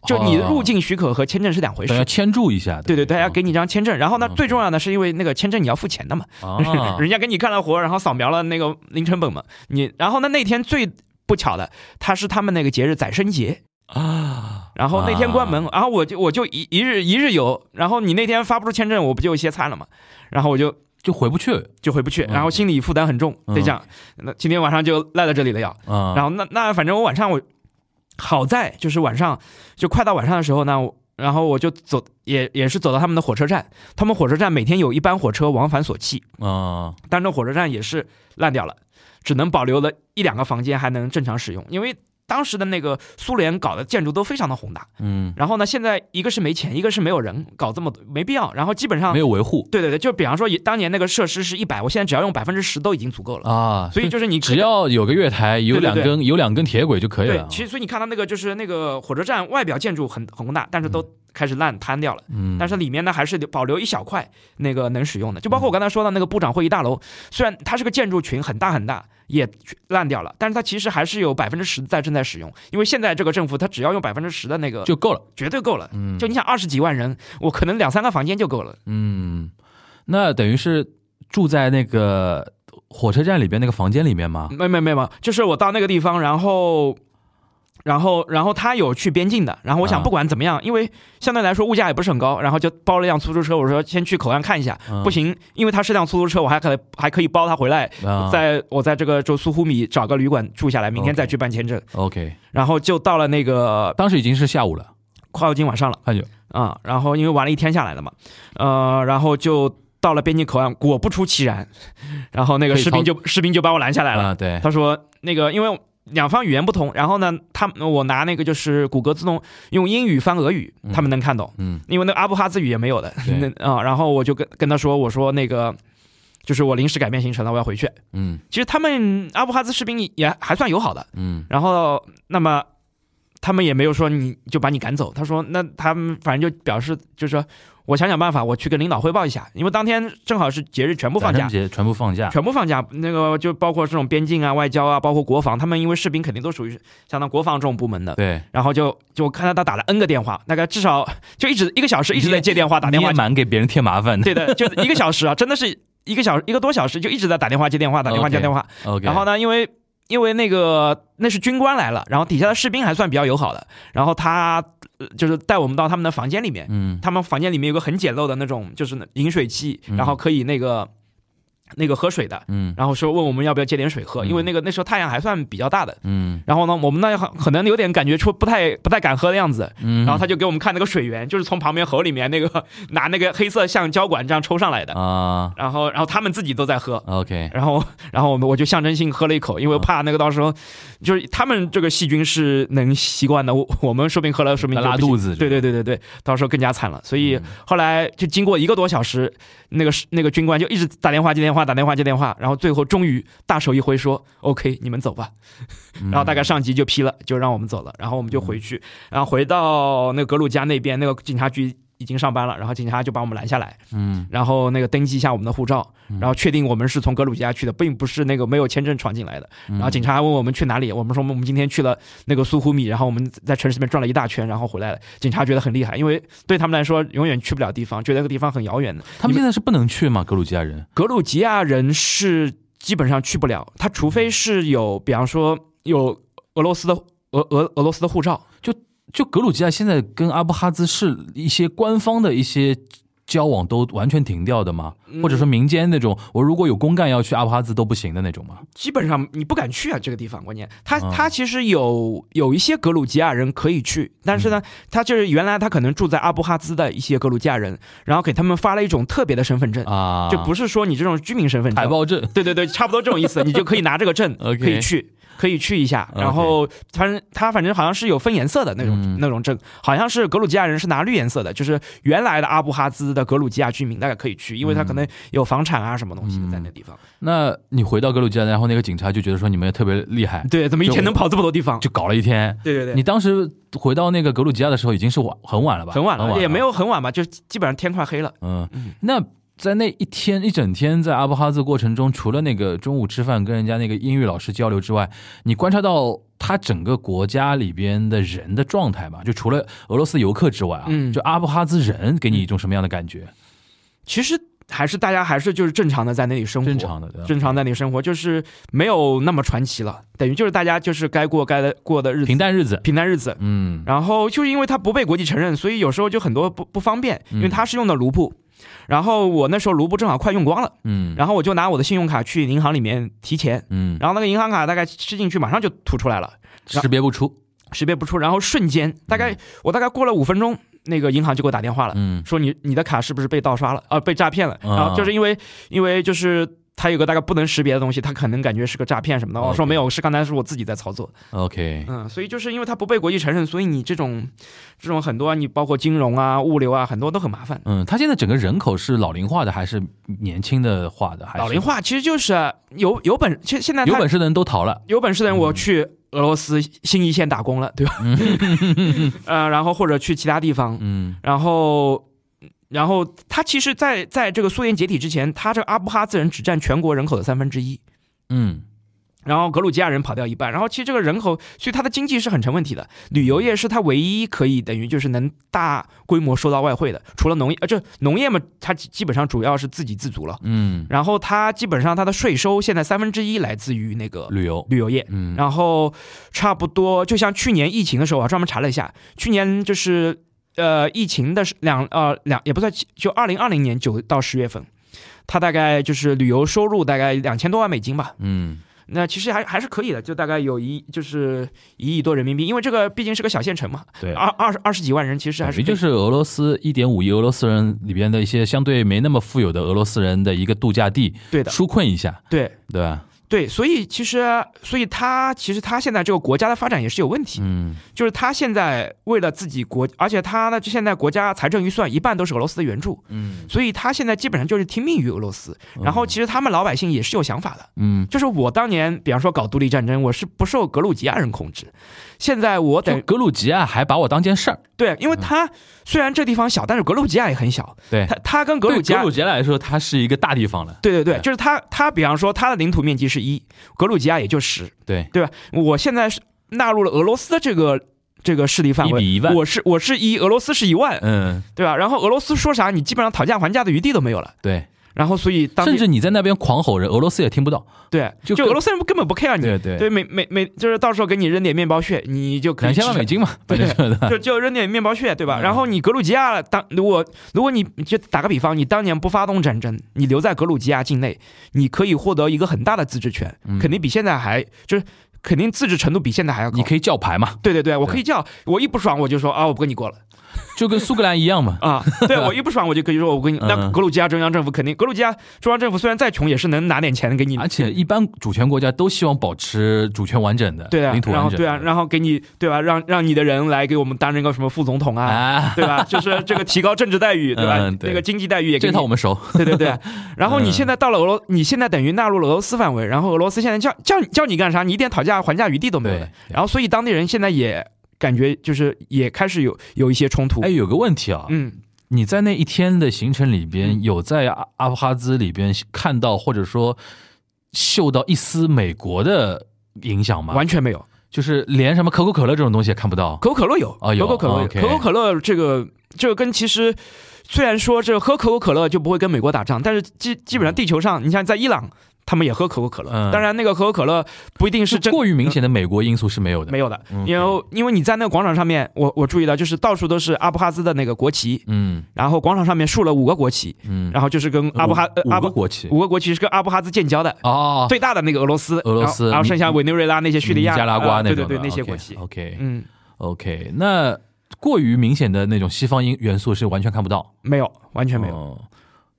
就你的入境许可和签证是两回事。等要签注一下，对对对，要给你一张签证，然后呢，嗯。最重要的是因为那个签证你要付钱的嘛，啊，人家给你干了活，然后扫描了那个零成本嘛，你然后呢那天最不巧的，他是他们那个节日宰生节，啊，然后那天关门，然后我就我就一一日一日游，然后你那天发不出签证，我不就歇菜了嘛，然后我就就回不去。就回不去，嗯。然后心理负担很重，嗯得讲，那今天晚上就赖在这里了要，啊，然后那那反正我晚上我好在就是晚上就快到晚上的时候呢，然后我就走也也是走到他们的火车站，他们火车站每天有一班火车往返索契，啊，但这火车站也是烂掉了，只能保留了一两个房间还能正常使用，因为当时的那个苏联搞的建筑都非常的宏大。嗯，然后呢，现在一个是没钱，一个是没有人搞这么多，没必要。然后基本上没，有维护对对对，就比方说当年那个设施是一百，我现在只要用百分之十都已经足够了。啊，所以就是你只要有个月台，有两根有两根铁轨就可以了，。对其实所以你看到那个就是那个火车站外表建筑很很宏大，但是都开始烂瘫掉了。嗯，但是里面呢还是保留一小块那个能使用的，就包括我刚才说的那个部长会议大楼，虽然它是个建筑群很大很大，也烂掉了，但是它其实还是有百分之十在正在使用，因为现在这个政府它只要用百分之十的那个就够了。绝对够了。嗯，就你想二十几万人，我可能两三个房间就够了。嗯，那等于是住在那个火车站里边那个房间里面吗？没没没没，就是我到那个地方，然后。然后，然后他有去边境的，然后我想啊。不管怎么样，因为相对来说物价也不是很高，然后就包了一辆出租车。我说先去口岸看一下，嗯不行，因为他是辆出租车，我还可还可以包他回来，啊。在我在这个就苏呼米找个旅馆住下来，明天再去办签证。OK，然后就到了那个当时已经是下午了，快要今晚上了。看就啊、然后因为玩了一天下来了嘛，呃，然后就到了边境口岸，果不出其然，然后那个士兵就士兵就把我拦下来了。啊，对，他说那个因为两方语言不同，然后呢，他我拿那个就是谷歌自动用英语翻俄语，他们能看懂，嗯。因为那个阿布哈兹语也没有的，那啊，然后我就跟跟他说，我说那个就是我临时改变行程了，我要回去。嗯。其实他们阿布哈兹士兵也还算友好的，嗯。然后那么他们也没有说你就把你赶走，他说那他们反正就表示就是说我想想办法，我去跟领导汇报一下，因为当天正好是节日，全部放假。节全部放假，全部放假，那个就包括这种边境啊、外交啊，包括国防，他们因为士兵肯定都属于相当国防这种部门的，对，然后就就看到他打了 N 个电话，大概至少就一直一个小时一直在接电话打电话蛮给别人添麻烦的。对的，就是一个小时啊，真的是一个小时一个多小时就一直在打电话接电话打电话接电话。然后呢，因为因为那个那是军官来了，然后底下的士兵还算比较友好的，然后他呃就是带我们到他们的房间里面，嗯。他们房间里面有个很简陋的那种就是饮水机，嗯。然后可以那个那个喝水的，嗯。然后说问我们要不要接点水喝，嗯。因为那个那时候太阳还算比较大的。嗯。然后呢，我们那可能有点感觉出不太不太敢喝的样子，嗯，然后他就给我们看那个水源，就是从旁边河里面那个拿那个黑色橡胶管这样抽上来的，啊。然后然后他们自己都在喝，OK，然后，然后我们我就象征性喝了一口，因为怕那个到时候，就是他们这个细菌是能习惯的，我我们说不定喝了，说不定拉肚子，对对对对对，到时候更加惨了。所以嗯。后来就经过一个多小时，那个是那个军官就一直打电话接电话，打电话接电话，然后最后终于大手一挥说：“OK，你们走吧。”嗯 然后大概上级就批了，就让我们走了，然后我们就回去，然后回到那个格鲁吉亚那边那个警察局。已经上班了，然后警察就把我们拦下来，嗯然后那个登记一下我们的护照，然后确定我们是从格鲁吉亚去的，并不是那个没有签证闯进来的。嗯然后警察还问我们去哪里，我们说我们今天去了那个苏呼米，然后我们在城市里面转了一大圈，然后回来了。警察觉得很厉害，因为对他们来说永远去不了地方，觉得那个地方很遥远的。他们现在是不能去吗？格鲁吉亚人？格鲁吉亚人是基本上去不了，他除非是有，比方说有俄罗斯的俄俄俄罗斯的护照，就格鲁吉亚现在跟阿布哈兹是一些官方的一些交往都完全停掉的吗？或者说民间那种，我如果有公干要去阿布哈兹都不行的那种吗？基本上你不敢去啊，这个地方关键，他嗯他其实有有一些格鲁吉亚人可以去，但是呢，他就是原来他可能住在阿布哈兹的一些格鲁吉亚人，然后给他们发了一种特别的身份证，啊，就不是说你这种居民身份证，海豹证。对对对，差不多这种意思，你就可以拿这个证可以去。可以去一下，然后反正他反正好像是有分颜色的那种、嗯那种证，好像是格鲁吉亚人是拿绿颜色的，就是原来的阿布哈兹的格鲁吉亚居民大概可以去，因为他可能有房产啊什么东西的在那地方。那你回到格鲁吉亚，然后那个警察就觉得说你们也特别厉害，对，怎么一天能跑这么多地方？就搞了一天。对对对，你当时回到那个格鲁吉亚的时候，已经是晚很晚了吧？很晚了，也没有。有很晚吧，就基本上天快黑了。嗯，那在那一天一整天在阿布哈兹过程中，除了那个中午吃饭跟人家那个英语老师交流之外，你观察到他整个国家里边的人的状态吗？就除了俄罗斯游客之外啊，嗯就阿布哈兹人给你一种什么样的感觉？其实还是大家还是就是正常的在那里生活，正常的，正常在那里生活，就是没有那么传奇了，等于就是大家就是该过该的过的日子，平淡日子。平淡日子。嗯然后就是因为他不被国际承认，所以有时候就很多不不方便，因为他是用的卢布。然后我那时候卢布正好快用光了，嗯。然后我就拿我的信用卡去银行里面提钱，嗯，然后那个银行卡大概吃进去马上就吐出来了，识别不出。识别不出，然后瞬间大概我大概过了五分钟，那个银行就给我打电话了，嗯。说你你的卡是不是被盗刷了啊、被诈骗了？啊。然后就是因为因为就是它有个大概不能识别的东西，它可能感觉是个诈骗什么的。我说没有，是刚才是我自己在操作。OK，嗯，所以就是因为它不被国际承认，所以你这种这种很多啊，你包括金融啊、物流啊，很多都很麻烦。嗯，他现在整个人口是老龄化的还是年轻的化的？还是老龄化其实就是有有本，现现在有本事的人都逃了。有本事的人，我去俄罗斯新一线打工了，对吧？呃，然后或者去其他地方，嗯然后，然后他其实在，在这个苏联解体之前，他这阿布哈兹人只占全国人口的三分之一，嗯然后格鲁吉亚人跑掉一半，然后其实这个人口，所以他的经济是很成问题的。旅游业是他唯一可以等于就是能大规模收到外汇的，除了农业，呃，这农业嘛，它基基本上主要是自给自足了。嗯，然后它基本上它的税收现在三分之一来自于那个旅游。旅游业，嗯然后差不多就像去年疫情的时候，我专门查了一下，去年就是呃疫情的是两呃两也不算就二零二零年九到十月份，它大概就是旅游收入大概两千多万美金吧。嗯那其实还还是可以的，就大概有一就是一亿多人民币，因为这个毕竟是个小县城嘛，对二二十二十几万人，其实还是也就是俄罗斯一点五亿俄罗斯人里边的一些相对没那么富有的俄罗斯人的一个度假地，对的，纾困一下，对对吧？对，所以其实所以他其实他现在这个国家的发展也是有问题，嗯。就是他现在为了自己国，而且他呢，现在国家财政预算一半都是俄罗斯的援助，嗯。所以他现在基本上就是听命于俄罗斯。然后其实他们老百姓也是有想法的，嗯，就是我当年，比方说搞独立战争，我是不受格鲁吉亚人控制，现在我等格鲁吉亚还把我当件事儿，对，因为他虽然这地方小，但是格鲁吉亚也很小，对。他他跟格鲁吉亚格鲁吉亚来说，它是一个大地方了，对对对，对。就是他他比方说他的领土面积是一，格鲁吉亚也就十，对，对吧？我现在是纳入了俄罗斯的这个这个势力范围，一比一万我是我是一，俄罗斯是一万，嗯，对吧？然后俄罗斯说啥，你基本上讨价还价的余地都没有了。对，然后所以当甚至你在那边狂吼人，俄罗斯也听不到，对，就就俄罗斯人根本不 care 你，对对。对，每每每就是到时候给你扔点面包屑，你就可以两千万美金嘛，对就就扔点面包屑，对吧？嗯。然后你格鲁吉亚当如果如果你就打个比方，你当年不发动战争，你留在格鲁吉亚境内，你可以获得一个很大的自治权，嗯。肯定比现在还就是肯定自治程度比现在还要高。你可以叫牌嘛，对对对，我可以叫，我一不爽我就说啊，我不跟你过了 就跟苏格兰一样嘛，啊，对我一不爽我就可以说我跟你。那嗯格鲁吉亚中央政府肯定，格鲁吉亚中央政府虽然再穷，也是能拿点钱给你而且一般主权国家都希望保持主权完整的，对啊领，土完整，然后对啊，然后给你对吧？让让你的人来给我们担任个什么副总统啊，啊，对吧？就是这个提高政治待遇，对吧？嗯对那个经济待遇也给你这套我们熟，对对对。然后你嗯现在到了俄罗，你现在等于纳入了俄罗斯范围，然后俄罗斯现在叫叫叫你干啥，你一点讨价还价余地都没有对。，然后所以当地人现在也感觉就是也开始有有一些冲突哎，。有个问题啊，嗯你在那一天的行程里边，有在阿阿布哈兹里边看到或者说嗅到一丝美国的影响吗？完全没有。就是连什么可口可乐这种东西也看不到。可口可乐有啊，有可口可乐，可口可乐这个这个跟其实虽然说这喝可口可乐就不会跟美国打仗，但是基基本上地球上，你像在伊朗。他们也喝可口可乐，当然那个可口可乐不一定是真过于明显的美国因素是没有的，没有的，因为因为你在那个广场上面，我我注意到就是到处都是阿布哈兹的那个国旗，嗯，然后广场上面竖了五个国旗，嗯，然后就是跟阿布哈阿布国旗。五个国旗是跟阿布哈兹建交的。哦，最大的那个俄罗斯，俄罗斯，然后剩下委内瑞拉那些叙利亚、加拉瓜那对对对那些国旗，OK，嗯，OK，那过于明显的那种西方因元素是完全看不到，没有，完全没有。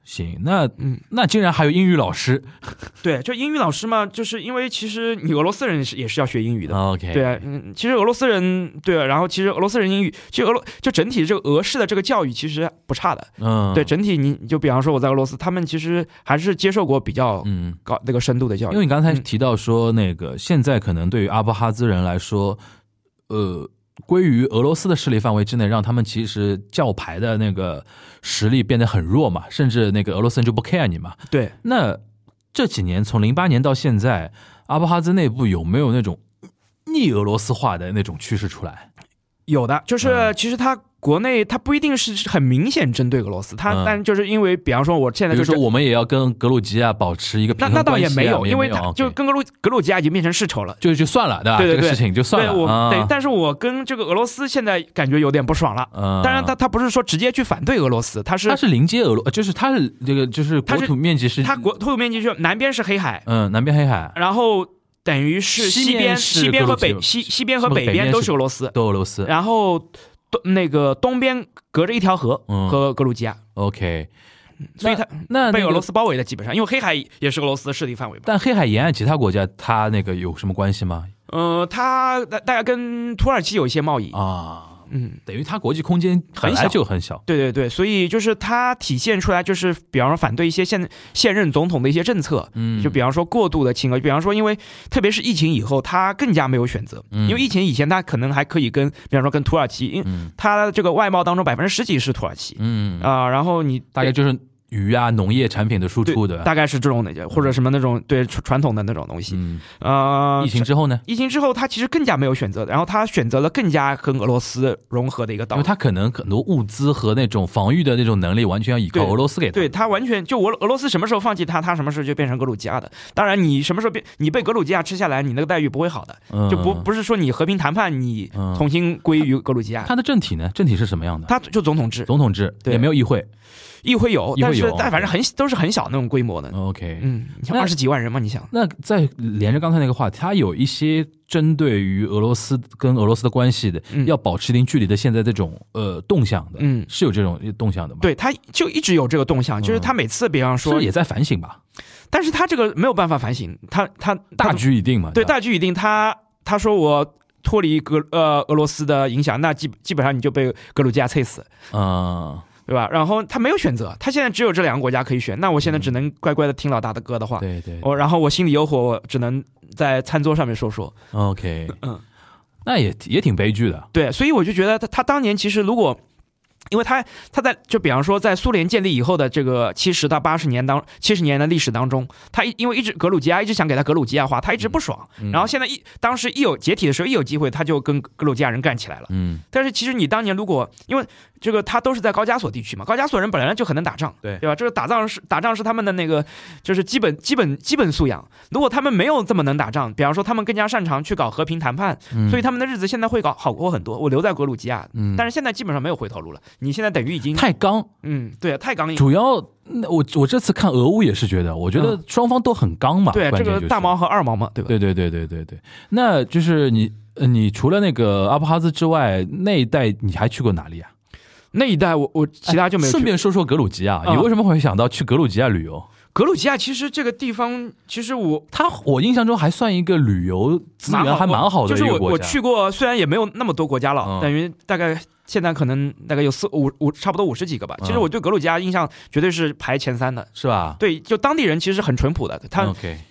行，那嗯，那竟然还有英语老师，对，就英语老师嘛，就是因为其实你俄罗斯人是也是要学英语的，OK，对啊，嗯，其实俄罗斯人对啊，然后其实俄罗斯人英语，其实俄罗就整体这个俄式的这个教育其实不差的，嗯，对，整体你就比方说我在俄罗斯，他们其实还是接受过比较嗯。高那个深度的教育，因为你刚才提到说那个现在可能对于阿布哈兹人来说，呃。归于俄罗斯的势力范围之内，让他们其实教牌的那个实力变得很弱嘛，甚至那个俄罗斯人就不 care 你嘛。对，那这几年从零八年到现在，阿布哈兹内部有没有那种逆俄罗斯化的那种趋势出来？有的，就是其实他。国内它不一定是很明显针对俄罗斯，它但就是因为，比方说我现在就是说我们也要跟格鲁吉亚保持一个那那倒也没有，因为它就跟格鲁格鲁吉亚已经变成世仇了，就就算了，对吧？对对对，事情就算了。我对，但是我跟这个俄罗斯现在感觉有点不爽了。嗯当然，他他不是说直接去反对俄罗斯，他是他是临接俄罗，就是他是这个就是国土面积是，他国土面积就南边是黑海，嗯，南边黑海，然后等于是西边西边和北西西边和北边都是俄罗斯，都俄罗斯，然后。东那个东边隔着一条河和格鲁吉亚，OK，所以它那被俄罗斯包围的基本上，因为黑海也是俄罗斯的势力范围。但黑海沿岸其他国家，它那个有什么关系吗？呃，它大大概跟土耳其有一些贸易啊。嗯，等于它国际空间很小，就很小。对对对，所以就是它体现出来，就是比方说反对一些现现任总统的一些政策，嗯，就比方说过度的亲俄，比方说因为特别是疫情以后，他更加没有选择，嗯因为疫情以前他可能还可以跟，比方说跟土耳其，因为他这个外贸当中百分之十几是土耳其，嗯啊，然后你大概就是。鱼啊，农业产品的输出的，大概是这种的，或者什么那种对传传统的那种东西。嗯，呃，疫情之后呢？疫情之后，他其实更加没有选择，然后他选择了更加跟俄罗斯融合的一个道路。因为他可能很多物资和那种防御的那种能力，完全要依靠俄罗斯给他。对他完全就俄俄罗斯什么时候放弃他，他什么时候就变成格鲁吉亚的。当然，你什么时候变，你被格鲁吉亚吃下来，你那个待遇不会好的，就不不是说你和平谈判，你重新归于格鲁吉亚。他的政体呢？政体是什么样的？他就总统制，总统制也没有议会。议会有，但是但反正很都是很小那种规模的。OK，嗯，你像二十几万人嘛，你想？那再连着刚才那个话题，它有一些针对于俄罗斯跟俄罗斯的关系的，要保持一定距离的，现在这种呃动向的，嗯，是有这种动向的吗？对，他就一直有这个动向，就是他每次比方说也在反省吧，但是他这个没有办法反省，他他大局已定嘛，对，大局已定，他他说我脱离格呃俄罗斯的影响，那基基本上你就被格鲁吉亚脆死啊。对吧？然后他没有选择，他现在只有这两个国家可以选。那我现在只能乖乖的听老大的哥的话。对对。我然后我心里有火，我只能在餐桌上面说说。OK，嗯，那也也挺悲剧的。对，所以我就觉得他他当年其实如果。因为他他在就比方说在苏联建立以后的这个七十到八十年当七十年的历史当中，他因为一直格鲁吉亚一直想给他格鲁吉亚化，他一直不爽。然后现在一当时一有解体的时候，一有机会他就跟格鲁吉亚人干起来了。嗯。但是其实你当年如果因为这个他都是在高加索地区嘛，高加索人本来就很能打仗，对对吧？这个打仗是打仗是他们的那个就是基本基本基本素养。如果他们没有这么能打仗，比方说他们更加擅长去搞和平谈判，所以他们的日子现在会搞好过很多。我留在格鲁吉亚，但是现在基本上没有回头路了。你现在等于已经太刚，嗯，对，太刚硬。主要那我我这次看俄乌也是觉得，我觉得双方都很刚嘛。对，这个大毛和二毛嘛，对吧？对对对对对对。那就是你，你除了那个阿布哈兹之外，那一带你还去过哪里啊？那一带我我其他就没有。顺便说说格鲁吉亚，你为什么会想到去格鲁吉亚旅游？格鲁吉亚其实这个地方，其实我他我印象中还算一个旅游资源还蛮好的就是我我去过，虽然也没有那么多国家了，等于大概现在可能大概有四五五差不多五十几个吧。其实我对格鲁吉亚印象绝对是排前三的，是吧？对，就当地人其实很淳朴的，他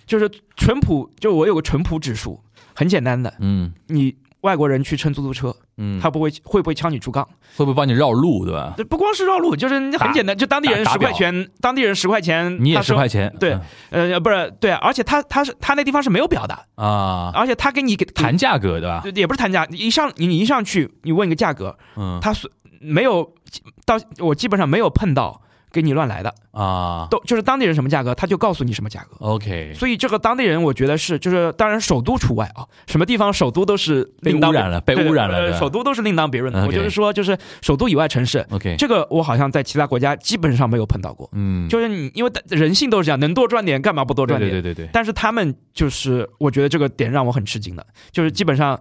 就是淳朴，就我有个淳朴指数，很简单的，嗯，你。外国人去乘出租车，嗯，他不会会不会敲你竹杠？会不会帮你绕路，对吧？这不光是绕路，就是很简单，就当地人十块钱，当地人十块钱，你也十块钱，对呃，不是对，而且他他是他那地方是没有表的，嗯啊，而且他给你给谈价格对吧？也不是谈价，你一上你你一上去，你问一个价格，嗯他是没有到我基本上没有碰到给你乱来的，啊都就是当地人什么价格，他就告诉你什么价格。，OK，所以这个当地人，我觉得是，就是当然首都除外啊，什么地方首都都是被污染了被污染了首都都是另当别论的。我就是说，就是首都以外城市，OK，这个我好像在其他国家基本上没有碰到过。嗯，就是你，因为人性都是这样，能多赚点干嘛不多赚点？对对对对，但是他们就是，我觉得这个点让我很吃惊的，就是基本上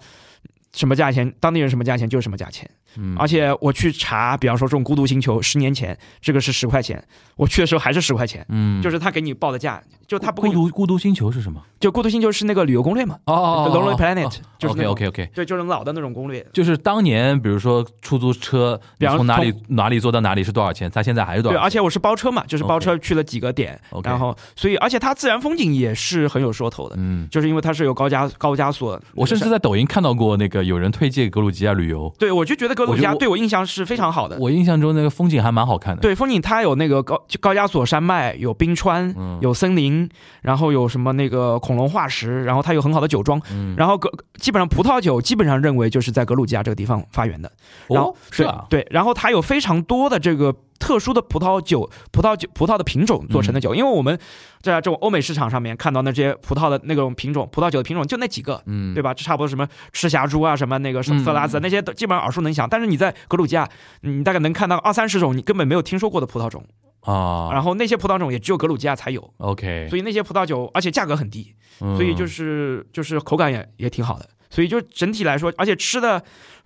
什么价钱，当地人什么价钱就是什么价钱。嗯而且我去查，比方说这种孤独星球，十年前这个是十块钱，我去的时候还是十块钱，嗯，就是他给你报的价，就他不会孤，独孤独星球是什么？就孤独星球是那个旅游攻略嘛，哦哦就 Lonely Planet，就是那 OK 种 OK OK，对，就是老的那种攻略。就是当年比如说出租车，比方从哪里哪里坐到哪里是多少钱？他现在还是多，少对？而且我是包车嘛，就是包车去了几个点然后所以而且它自然风景也是很有说头的，嗯，就是因为它是有高加高加索。我甚至在抖音看到过那个有人推荐格鲁吉亚旅游，对我就觉得格鲁吉亚对我印象是非常好的。我印象中那个风景还蛮好看的。对，风景它有那个高高加索山脉，有冰川，嗯有森林，然后有什么那个恐龙化石，然后它有很好的酒庄，嗯，然后格基本上葡萄酒基本上认为就是在格鲁吉亚这个地方发源的，然后哦是啊，对，然后它有非常多的这个特殊的葡萄酒、葡萄酒、葡萄的品种做成的嗯酒，因为我们在这种欧美市场上面看到那些葡萄的那种品种、葡萄酒的品种就那几个。嗯，对吧？这差不多什么赤霞珠啊，什么那个什么嗯色拉子，那些都基本上耳熟能详。但是你在格鲁吉亚，你大概能看到二三十种你根本没有听说过的葡萄种，啊，然后那些葡萄种也只有格鲁吉亚才有，OK，所以那些葡萄酒而且价格很低，嗯所以就是就是口感也也挺好的。所以就整体来说，而且吃的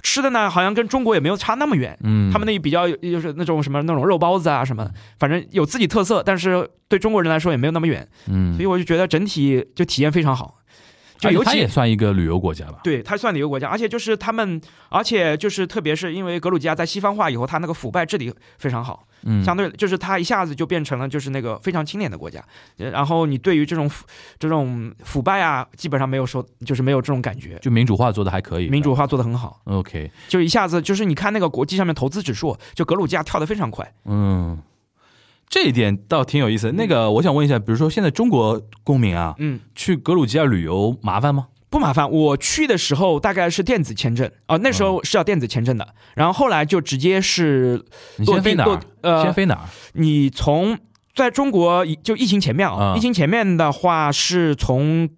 吃的呢，好像跟中国也没有差那么远。嗯，他们那比较就是那种什么那种肉包子啊什么，反正有自己特色，但是对中国人来说也没有那么远，嗯所以，我就觉得整体就体验非常好。就尤其而且它也算一个旅游国家吧？对它算旅游国家，而且就是他们，而且就是特别是因为格鲁吉亚在西方化以后，它那个腐败治理非常好，嗯，相对就是它一下子就变成了就是那个非常清廉的国家。呃然后你对于这种腐这种腐败啊，基本上没有说就是没有这种感觉，就民主化做的还可以，民主化做的很好，OK，就一下子就是你看那个国际上面投资指数，就格鲁吉亚跳的非常快。嗯，这一点倒挺有意思。那个，我想问一下，比如说现在中国公民啊，嗯，去格鲁吉亚旅游麻烦吗？不麻烦，我去的时候大概是电子签证啊、那时候是要电子签证的，然后后来就直接是你落地落先飞哪儿？呃先飞哪儿？你从在中国就疫情前面啊，啊疫情前面的话是从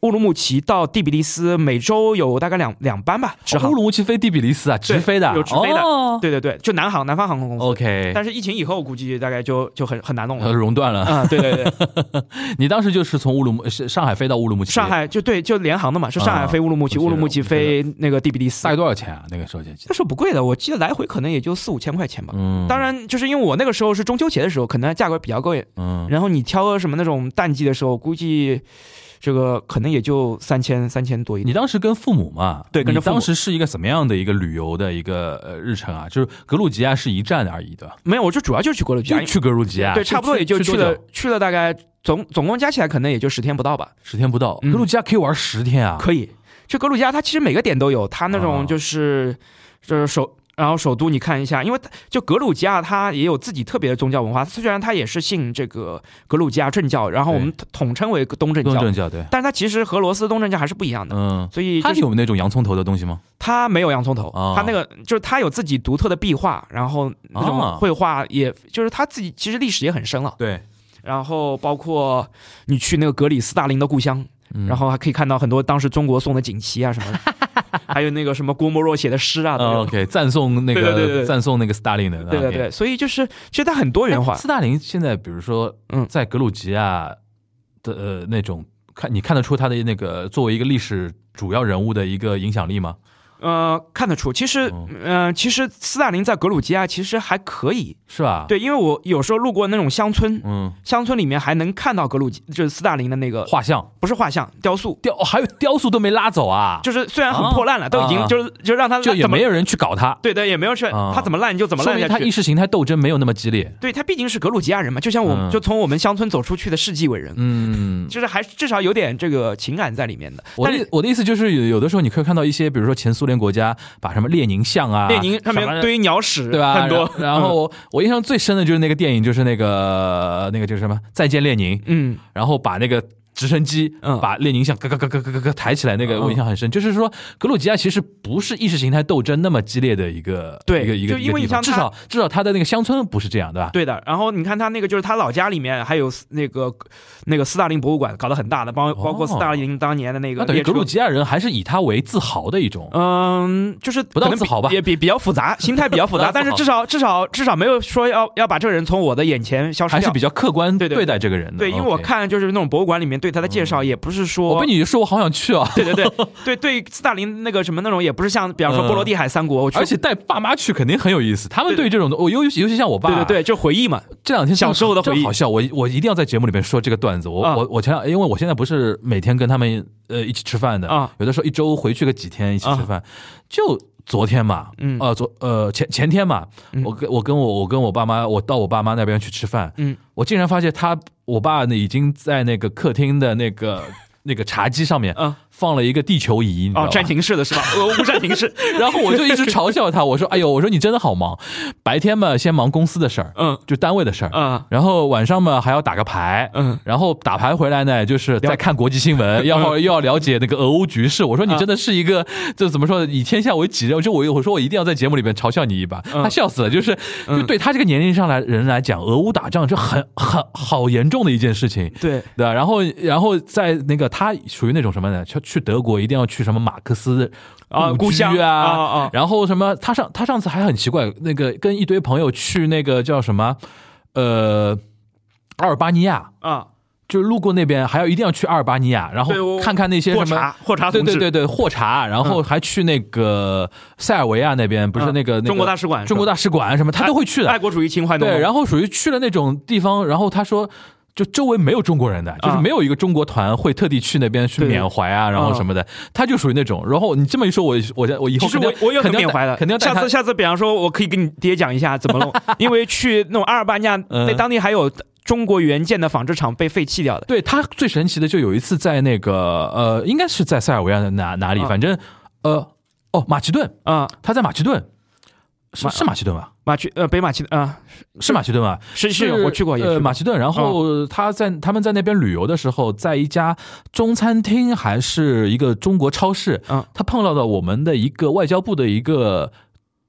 乌鲁木齐到第比利斯，每周有大概两两班吧，直航。乌鲁木齐飞第比利斯啊，直飞的啊，有直飞的哦对对对，就南航南方航空公司。OK，但是疫情以后估计大概就就很很难弄呃了。熔断了。啊、对对对，你当时就是从乌鲁木是上海飞到乌鲁木齐，上海就对就联航的嘛，是上海飞乌鲁木齐，乌鲁木齐飞那个第比利斯大。概多少钱啊？那个时候就。那时候不贵的，我记得来回可能也就四五千块钱吧。嗯，当，然，就是因为我那个时候是中秋节的时候，可能价格比较贵，嗯，然后你挑个什么那种淡季的时候，估计这个可能也就三千三千多一点。你当时跟父母嘛？对跟着父母当时是一个什么样的一个旅游的一个呃日程啊？就是格鲁吉亚是一站而已的，没有，我就主要就去格鲁吉亚，去格鲁吉亚，对，差不多也就去了去了大概总总共加起来可能也就十天不到吧。十天不到。嗯格鲁吉亚可以玩十天啊？可以，就格鲁吉亚它其实每个点都有，它那哦种就是就是首。然后首都你看一下，因为它就格鲁吉亚它也有自己特别的宗教文化，虽然它也是信这个格鲁吉亚正教，然后我们统称为东正教，东正教对，但是它其实和罗斯东正教还是不一样的，嗯，所以就是它有那种洋葱头的东西吗？它没有洋葱头，哦。它那个就是它有自己独特的壁画，然后那种哦绘画也，就是它自己其实历史也很深了。对，然后包括你去那个格里斯大林的故乡，嗯。然后还可以看到很多当时中国送的锦旗啊什么的，还有那个什么郭沫若写的诗啊。OK，赞颂那个赞颂那个斯大林的，对对对，所以就是其实他很多元化哎。斯大林现在比如说，嗯在格鲁吉亚的呃那种看，你看得出他的那个作为一个历史主要人物的一个影响力吗？呃，看得出，其实，嗯呃，其实斯大林在格鲁吉亚其实还可以，是吧？，对，因为我有时候路过那种乡村，嗯，乡村里面还能看到格鲁吉，就是斯大林的那个，画像。不是画像，雕塑，雕，哦还有雕塑都没拉走啊，就是虽然很破烂了，啊。都已经啊就是就让他就也没有人去搞他，对对，也没有去，啊。他怎么烂就怎么烂下去。明他意识形态斗争没有那么激烈。对他毕竟是格鲁吉亚人嘛，就像我们、嗯。就从我们乡村走出去的世纪伟人，嗯，就是还至少有点这个情感在里面的。我但是的我的意思就是有有的时候你可以看到一些，比如说前苏联国家把什么列宁像啊，列宁上面堆鸟屎，对吧？很多。然然后 我印象最深的就是那个电影，就是那个那个就是什么《再见列宁》，嗯，然后把那个。直升机嗯把列宁像咯咯咯咯咯咯咯抬起来，那个嗯我印象很深。就是说，格鲁吉亚其实不是意识形态斗争那么激烈的一个对一个一个就因为你像至少至少他的那个乡村不是这样，对吧？对的。然后你看他那个就是他老家里面还有那个那个斯大林博物馆，搞得很大的，包包括斯大林当年的那个那等于格鲁吉亚人还是以他为自豪的一种。嗯，就是不到可能自豪吧也比比较复杂，心态比较复杂，但是至少至少至少没有说要要把这个人从我的眼前消失掉还是比。较客观对待这个人的。对，因为我看就是那种博物馆里面对他的介绍，也不是说我被你说，我好想去啊！对对对对对，斯大林那个什么那种，也不是像比方说波罗的海三国，我去，而且带爸妈去肯定很有意思。他们对对这种的，我尤尤其像我爸，对对对，就回忆嘛，这两天小时候的回忆真好笑。我我一定要在节目里面说这个段子。我、啊我我前两，因为我现在不是每天跟他们呃一起吃饭的，啊有的时候一周回去个几天一起吃饭，就。昨天嘛，嗯。呃，昨呃前前天嘛，嗯。我跟我跟我我跟我爸妈，我到我爸妈那边去吃饭，嗯，我竟然发现他我爸呢已经在那个客厅的那个 那个茶几上面，嗯放了一个地球仪，你知道哦，暂停式的是吧？俄乌暂停式，然后我就一直嘲笑他，我说：“哎呦，我说你真的好忙，白天嘛先忙公司的事儿，嗯就单位的事儿，嗯然后晚上嘛还要打个牌，嗯，然后打牌回来呢就是在看国际新闻，要又要了解那个俄乌局势。我说你真的是一个，就怎么说，以天下为己任。就我我说我一定要在节目里面嘲笑你一把，嗯他笑死了。就是就对他这个年龄上来人来讲，俄乌打仗是很很好严重的一件事情。”对，对？然后，然后在那个他属于那种什么呢？去去德国一定要去什么马克思啊故居乡啊，啊啊然后什么？他上他上次还很奇怪，那个跟一堆朋友去那个叫什么，呃，阿尔巴尼亚，啊，就是路过那边，还要一定要去阿尔巴尼亚，然后看看那些什么霍查。对，对对对，霍查，然后还去那个塞尔维亚那边，不是嗯那个、那个中国大使馆，中国大使馆什么，他都会去的。爱国主义情怀对，然后属于去了那种地方，然后他说。就周围没有中国人的，就是没有一个中国团会特地去那边去缅怀啊，然后什么的，他就属于那种。然后你这么一说，我我我以后其实肯定我我缅怀的，肯定要下次下次，比方说，我可以跟你爹讲一下怎么弄，因为去那种阿尔巴尼亚，嗯。那当地还有中国原建的纺织厂被废弃掉的。对他最神奇的就有一次在那个呃，应该是在塞尔维亚的哪哪里，啊。反正呃哦马其顿，啊，他在马其顿，是马是马其顿吧？马去呃北马其啊，是马其顿吧？是是我去过，也去呃马其顿。然后他在他们在那边旅游的时候，在一家中餐厅还是一个中国超市，嗯他碰到了我们的一个外交部的一个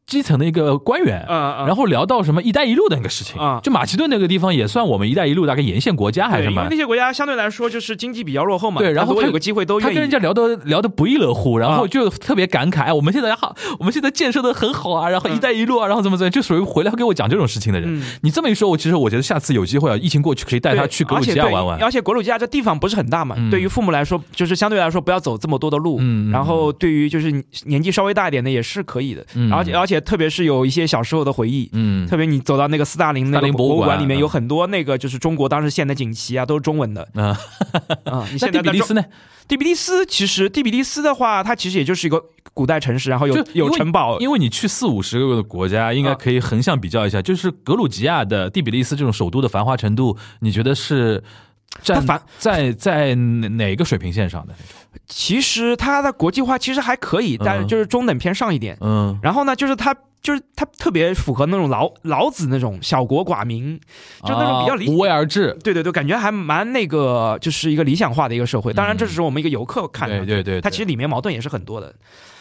基层的一个官员。嗯嗯，然后聊到什么“一带一路”的那个事情，啊就马其顿那个地方也算我们“一带一路”大概沿线国家还是对，什么因为那？些国家相对来说就是经济比较落后嘛，对然后他有个机会都他跟人。家聊得聊得不亦乐乎，然后啊就特别感慨，哎我们现在好，我们现在建设的很好啊，然后“一带一路”啊，然后怎么怎么，就属于回来给我讲这种事情的人。嗯，你这么一说，我其实我觉得下次有机会啊，疫情过去可以带他去格鲁吉亚玩玩。而且格鲁吉亚这地方不是很大嘛，嗯对于父母来说，就是相对来说不要走这么多的路。然后对于就是年纪稍微大一点的也是可以的，嗯而且而且特别是有一些小时候的回忆，嗯，特别你走到那个斯大林那个博物馆里面有很多那个就是中国当时献的锦旗啊，都是中文的啊，啊。你 那现在在中蒂比利斯呢？蒂比利斯其实蒂比利斯的话，它其实也就是一个古代城市，然后有有城堡，因为你去四五十个国家，应该啊可以横向比较一下，就是格鲁吉亚的蒂比利斯这种首都的繁华程度，你觉得是占它繁在在哪哪个水平线上的那种？其实它的国际化其实还可以，但是嗯就是中等偏上一点。嗯，然后呢，就是它就是它特别符合那种老老子那种小国寡民，就那种比较理啊无为而治。对对对，感觉还蛮那个，就是一个理想化的一个社会。当然，这只是我们一个游客看的，对对对，它其实里面矛盾也是很多的。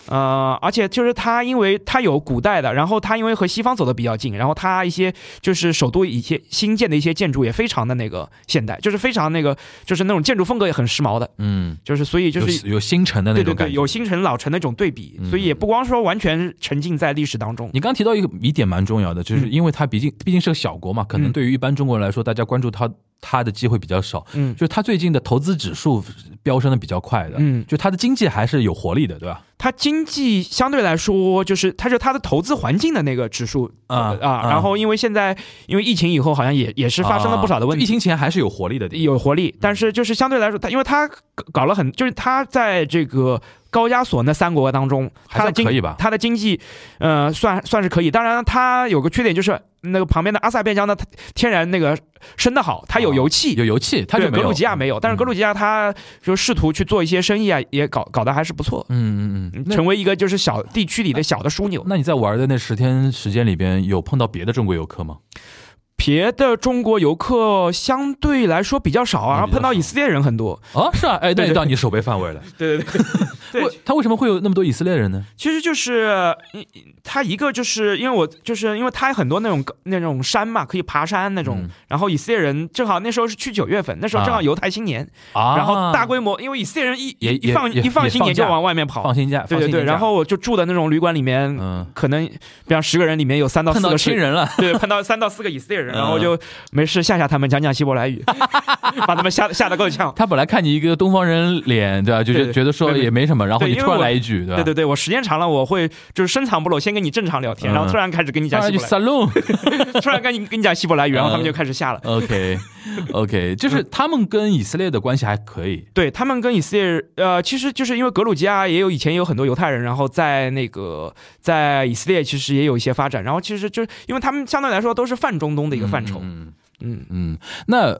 呃，而且就是它，因为它有古代的，然后它因为和西方走的比较近，然后它一些就是首都一些新建的一些建筑也非常的那个现代，就是非常那个就是那种建筑风格也很时髦的，嗯，就是所以就是有有新城的那对对对，种感觉。有新城老城那种对比，所以也不光说完全沉浸在历史当中。你刚提到一个疑点蛮重要的，就是嗯因为它毕竟毕竟是个小国嘛，可能嗯对于一般中国人来说，大家关注它它的机会比较少。嗯，就是它最近的投资指数飙升的比较快的，嗯就它的经济还是有活力的，对吧？它经济相对来说就是它是它的投资环境的那个指数啊啊，啊然后因为现在因为疫情以后好像也也是发生了不少的问题，疫情前还是有活力的。有活力，但是就是相对来说，它因为它搞搞了很，就是它在这个高加索那三国当中，还它的可以吧它的经济，呃，算算是可以。当然，它有个缺点就是那个旁边的阿塞拜疆呢，它天然那个生的好，它有油气。有油气，它就格鲁吉亚没有，但是格鲁吉，吉亚它就试图去做一些生意啊，也搞搞得还是不错，嗯嗯嗯，那成为一个就是小地区里的小的枢纽。那你在玩的那十天时间里边，有碰到别的中国游客吗？别的中国游客相对来说比较少啊，然后碰到以色列人很多。啊，是啊，哎，那到你手背范围了。对 对对，对 为他为什么会有那么多以色列人呢？其实就是嗯他一个就是因为我就是因为他有很多那种那种山嘛，可以爬山那种。嗯然后以色列人正好那时候是去九月份，那时候正好啊犹太新年，啊，然后大规模，因为以色列人一也一放一放新年就往外面跑放。心假，对对对，然后我就住的那种旅馆里面，嗯，可能比方十个人里面有三到四个是，亲人了，对，碰到三到四个以色列人，嗯然后就没事吓吓他们，讲讲希伯来语，把他们吓吓得够呛。他本来看你一个东方人脸，对吧？就对对觉觉得说也没什么，然后你突然来一句，对吧？对对对，我时间长了，我会就是深藏不露，先跟你正常聊天，嗯然后突然开始跟你讲希伯来，salon。突然跟你跟你讲希伯来语，然后他们嗯就开始吓了。OK OK，就是他们跟以色列的关系还可以。对他们跟以色列，呃，其实就是因为格鲁吉亚也有以前也有很多犹太人，然后在那个在以色列其实也有一些发展，然后其实就是因为他们相对来说都是泛中东的一个范畴，嗯嗯，嗯，那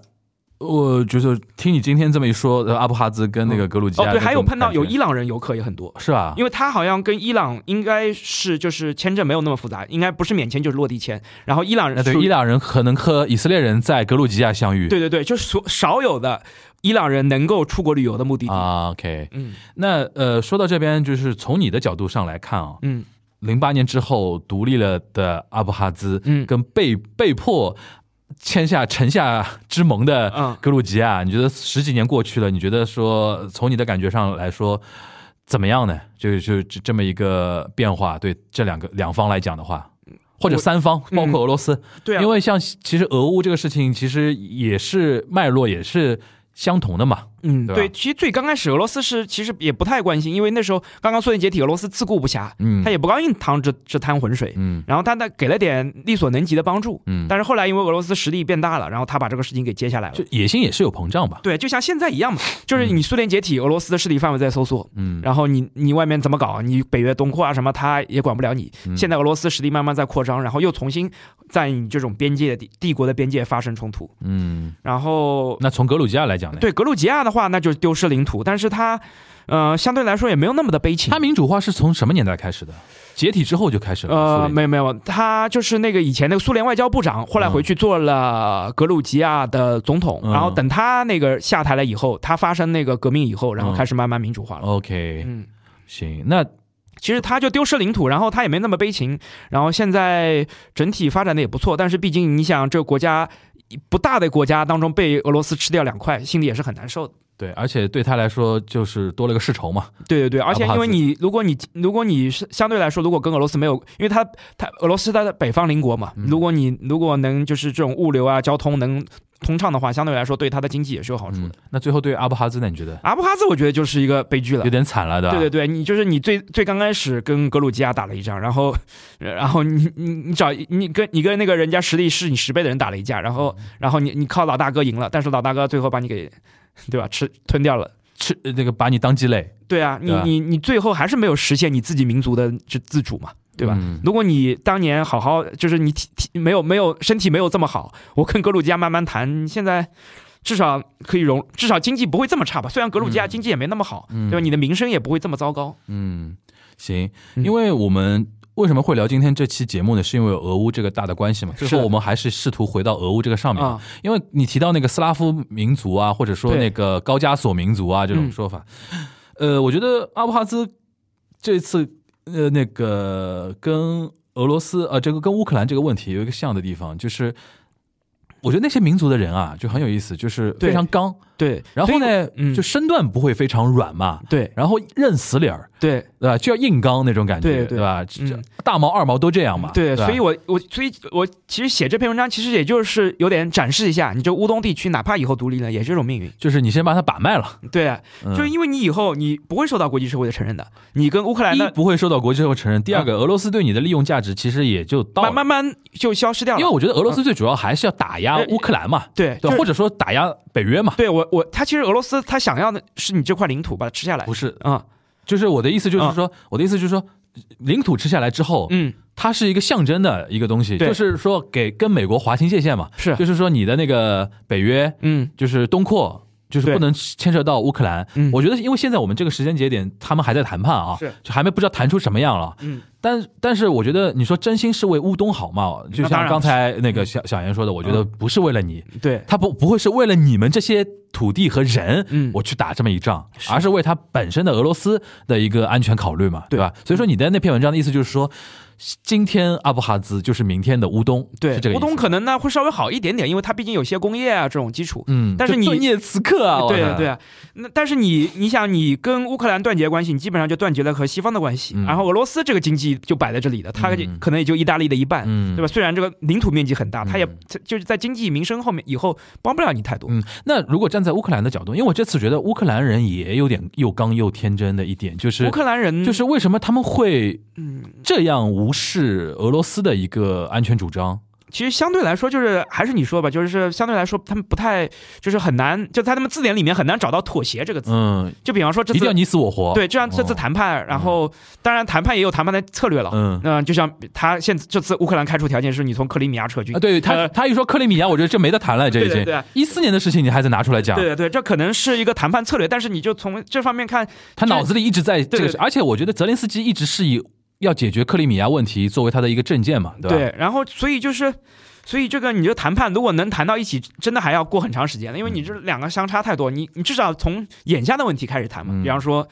我觉得听你今天这么一说，呃阿布哈兹跟那个格鲁吉亚那种感觉，还有碰到有伊朗人游客也很多。是吧？因为他好像跟伊朗应该是就是签证没有那么复杂，应该不是免签就是落地签。然后伊朗人对伊朗人可能和以色列人在格鲁吉亚相遇。对对对，就是所少有的伊朗人能够出国旅游的目的地。啊，OK，嗯那呃，说到这边，就是从你的角度上来看啊，嗯零八年之后独立了的阿布哈兹，嗯跟被被迫签下城下之盟的嗯格鲁吉亚，你觉得十几年过去了，你觉得说从你的感觉上来说怎么样呢？就就这这么一个变化，对这两个两方来讲的话，或者三方，包括俄罗斯，对啊，因为像其实俄乌这个事情，其实也是脉络也是相同的嘛。嗯，对对，其实最刚开始俄罗斯是其实也不太关心，因为那时候刚刚苏联解体，俄罗斯自顾不暇，嗯。他也不高兴趟这这滩浑水，嗯。然后他呢给了点力所能及的帮助，嗯，但是后来因为俄罗斯实力变大了，然后他把这个事情给接下来了。就。野心也是有膨胀吧。对，就像现在一样嘛，就是你苏联解体，俄罗斯的势力范围在收缩，嗯，然后你你外面怎么搞，你北约东扩啊什么，他也管不了你。嗯。现在俄罗斯实力慢慢在扩张，然后又重新在你这种边界的地帝国的边界发生冲突，嗯，然后那从格鲁吉亚来讲呢？对格鲁吉亚的话，那就丢失领土，但是他，呃，相对来说也没有那么的悲情他。民主化是从什么年代开始的？解体之后就开始了。呃，没有没有，他就是那个以前那个苏联外交部长，后来回去做了格鲁吉亚的总统，嗯然后等他那个下台了以后，他发生那个革命以后，然后嗯开始慢慢民主化了。OK，嗯，行，那其实他就丢失领土，然后他也没那么悲情，然后现在整体发展的也不错，但是毕竟你想这个国家不大的国家当中被俄罗斯吃掉两块，心里也是很难受的。对，而且对他来说就是多了个世仇嘛。对对对，而且因为你如果你如果你是相对来说，如果跟俄罗斯没有，因为他他俄罗斯他的北方邻国嘛，嗯如果你如果能就是这种物流啊交通能通畅的话，相对来说对他的经济也是有好处的。嗯，那最后对阿布哈兹呢？你觉得阿布哈兹我觉得就是一个悲剧了有。点惨了，对吧？对对对，你就是你最最刚开始跟格鲁吉亚打了一仗，然后，然后你你你找你跟你跟那个人家实力是你十倍的人打了一架，然后然后你你靠老大哥赢了，但是老大哥最后把你给，对吧？吃吞掉了。吃呃那个把你当鸡肋，对啊，你你你最后还是没有实现你自己民族的自自主嘛，对吧？嗯如果你当年好好，就是你体体没有没有身体没有这么好，我跟格鲁吉亚慢慢谈，现在至少可以容，至少经济不会这么差吧？虽然格鲁吉亚嗯经济也没那么好，嗯对吧？你的名声也不会这么糟糕。嗯，行，嗯因为我们为什么会聊今天这期节目呢？是因为有俄乌这个大的关系嘛。最后我们还是试图回到俄乌这个上面，啊，因为你提到那个斯拉夫民族啊，或者说那个高加索民族啊这种嗯说法，呃，我觉得阿布哈兹这次呃那个跟俄罗斯呃这个跟乌克兰这个问题有一个像的地方，就是。我觉得那些民族的人啊，就很有意思，就是非常刚，对。然后呢，嗯就身段不会非常软嘛，对然后认死理儿，对对吧？就要硬刚那种感觉，对对吧？大毛二毛都这样嘛，对，吧所以我我所以我其实写这篇文章，其实也就是有点展示一下，你这乌东地区哪怕以后独立了，也是这种命运。就是你先把它把脉了，对啊，嗯就是因为你以后你不会受到国际社会的承认的，你跟乌克兰不会受到国际社会承认，第二个俄罗斯对你的利用价值其实也就到，慢慢慢就消失掉了。因为我觉得俄罗斯最主要还是要打压呃乌克兰嘛，对，或者说打压北约嘛，对我我他其实俄罗斯他想要的是你这块领土把它吃下来。不。是，啊，就是我的意思就是说，我的意思就是说，领土吃下来之后，嗯，它是一个象征的一个东西，对。就是说给跟美国划清界限嘛，是，就是说你的那个北约嗯。就是东扩。就是不能牵涉到乌克兰，嗯我觉得因为现在我们这个时间节点，他们还在谈判啊，是就还没不知道谈出什么样了。嗯，但但是我觉得你说真心是为乌东好嘛？就像刚才那个小小严说的，我觉得不是为了你，对，他不不会是为了你们这些土地和人，嗯我去打这么一仗，而是为他本身的俄罗斯的一个安全考虑嘛，对吧？所以说你的那篇文章的意思就是说，今天阿布哈兹就是明天的乌东，对是这个乌东可能呢会稍微好一点点，因为它毕竟有些工业啊这种基础。嗯，但是你就顿涅茨克啊，对啊对啊，那但是你你想，你跟乌克兰断绝关系，你基本上就断绝了和西方的关系。嗯然后俄罗斯这个经济就摆在这里的，它嗯可能也就意大利的一半，嗯对吧？虽然这个领土面积很大，它也嗯就是在经济民生后面以后帮不了你太多。嗯，那如果站在乌克兰的角度，因为我这次觉得乌克兰人也有点又刚又天真的一点，就是乌克兰人就是为什么他们会嗯，这样无视俄罗斯的一个安全主张？其实相对来说，就是还是你说吧，就是相对来说，他们不太就是很难，就在他们字典里面很难找到妥协这个词。嗯，就比方说这次一定要你死我活。对，就像这次哦谈判，然后当然谈判也有谈判的策略了。嗯嗯，就像他现这次乌克兰开出条件是你从克里米亚撤军啊，对他呃他一说克里米亚，我觉得这没得谈了，这已经对对对一四年的事情，你还在拿出来讲。对对对，这可能是一个谈判策略，但是你就从这方面看，他脑子里一直在这个而且我觉得泽连斯基一直是以要解决克里米亚问题作为他的一个证件嘛，对吧？对，然后所以就是，所以这个你就谈判如果能谈到一起，真的还要过很长时间的，因为你这两个相差太多，你你至少从眼下的问题开始谈嘛，嗯比方说。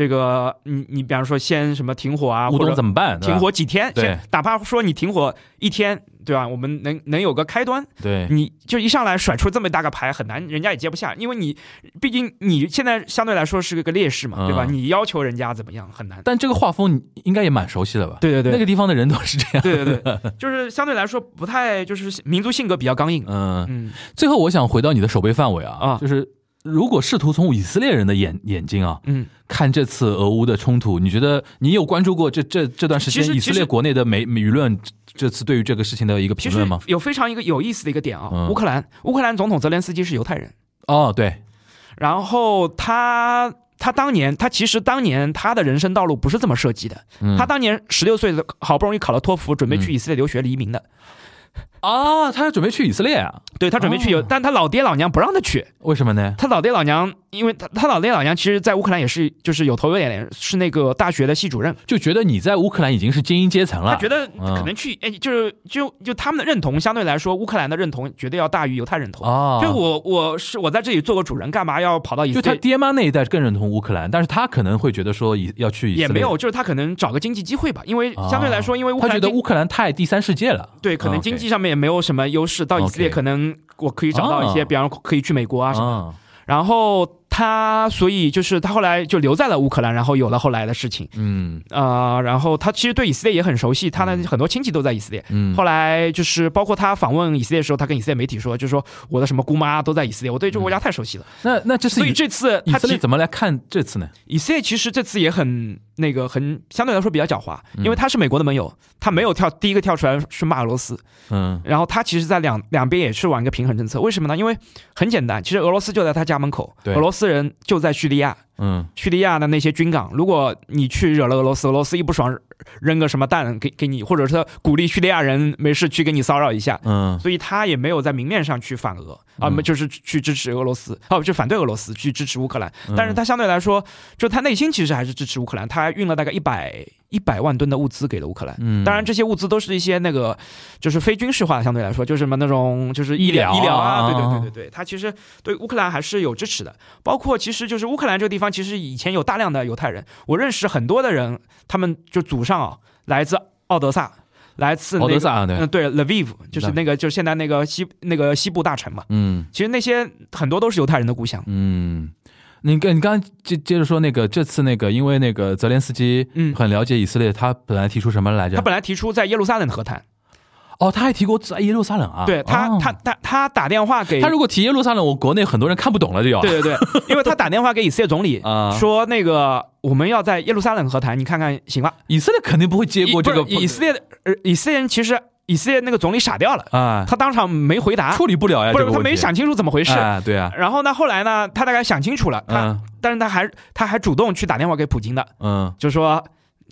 这个，你你比方说先什么停火啊，或者怎么办？停火几天，对哪怕说你停火一天，对吧？我们能能有个开端，对，你就一上来甩出这么大个牌，很难，人家也接不下，因为你毕竟你现在相对来说是个劣势嘛，对吧？嗯你要求人家怎么样很难。但这个画风你应该也蛮熟悉的吧？对对对，那个地方的人都是这样。对对对，就是相对来说不太，就是民族性格比较刚硬。嗯，嗯，最后我想回到你的守备范围啊，啊就是如果试图从以色列人的眼眼睛啊嗯，看这次俄乌的冲突，你觉得你有关注过这这这段时间以色列国内的媒舆论这次对于这个事情的一个评论吗？有非常一个有意思的一个点啊，嗯。乌克兰乌克兰总统泽连斯基是犹太人，哦，对，然后他他当年他其实当年他的人生道路不是这么设计的，嗯。他当年十六岁的好不容易考了托福，准备去嗯。以色列留学移民的，啊，他准备去以色列啊？对他准备去但他老爹老娘不让他去，为什么呢？他老爹老娘，因为他他老爹老娘其实，在乌克兰也是就是有头有脸，是那个大学的系主任。就觉得你在乌克兰已经是精英阶层了，他觉得嗯可能去，哎，就是就就他们的认同相对来说，乌克兰的认同绝对要大于犹太认同。哦，就我我是我在这里做个主人，干嘛要跑到以就他色列？爹妈那一代更认同乌克兰，但是他可能会觉得说以要去以色列，也没有，就是他可能找个经济机会吧，因为相对来说，因为乌克他觉得乌克兰太第三世界了，对可能经济上面也没有什么优势，到以色列可能我可以找到一些，哦比方说可以去美国啊什么然后他所以就是他后来就留在了乌克兰，然后有了后来的事情。嗯呃，然后他其实对以色列也很熟悉，他的很多亲戚都在以色列。嗯，后来就是包括他访问以色列的时候，他跟以色列媒体说，就是说我的什么姑妈都在以色列，我对这个国家太熟悉了。那那这次所以这次以色列怎么来看这次呢？以色列其实这次也很那个很相对来说比较狡猾，嗯。因为他是美国的盟友，他没有跳第一个跳出来是骂俄罗斯，嗯。然后他其实在两两边也是玩一个平衡政策。为什么呢？因为很简单，其实俄罗斯就在他家门口，对。俄罗斯人就在叙利亚，嗯。叙利亚的那些军港，如果你去惹了俄罗斯，俄罗斯一不爽扔个什么弹给给你，或者是他鼓励叙利亚人没事去给你骚扰一下，嗯。所以他也没有在明面上去反俄啊，嗯就是去支持俄罗斯，哦，就反对俄罗斯，去支持乌克兰。嗯。但是他相对来说，就他内心其实还是支持乌克兰，他还运了大概一百一百万吨的物资给了乌克兰。嗯，当然，这些物资都是一些那个，就是非军事化的，相对来说，就是什么那种，就是医疗医疗啊，啊对对对对对，他其实对乌克兰还是有支持的。包括其实就是乌克兰这个地方，其实以前有大量的犹太人，我认识很多的人，他们就祖上啊来自奥德萨，来自那个奥德萨啊对嗯对，Lviv，就是那个就是现在那个西那个西部大城嘛。嗯其实那些很多都是犹太人的故乡。嗯。你跟你刚刚接接着说那个这次那个，因为那个泽连斯基嗯很了解以色列，他本来提出什么来着？他本来提出在耶路撒冷和谈，哦，他还提过在耶路撒冷啊？对他哦他他他打电话给他如果提耶路撒冷，我国内很多人看不懂了，就要对对对，因为他打电话给以色列总理 啊说那个我们要在耶路撒冷和谈，你看看行吧？以色列肯定不会接过这个以色列的呃以色列人其实以色列那个总理傻掉了，啊，他当场没回答，处理不了呀，不是这个他没想清楚怎么回事。啊，对啊，然后呢，后来呢，他大概想清楚了，他、嗯但是他还他还主动去打电话给普京的，嗯，就说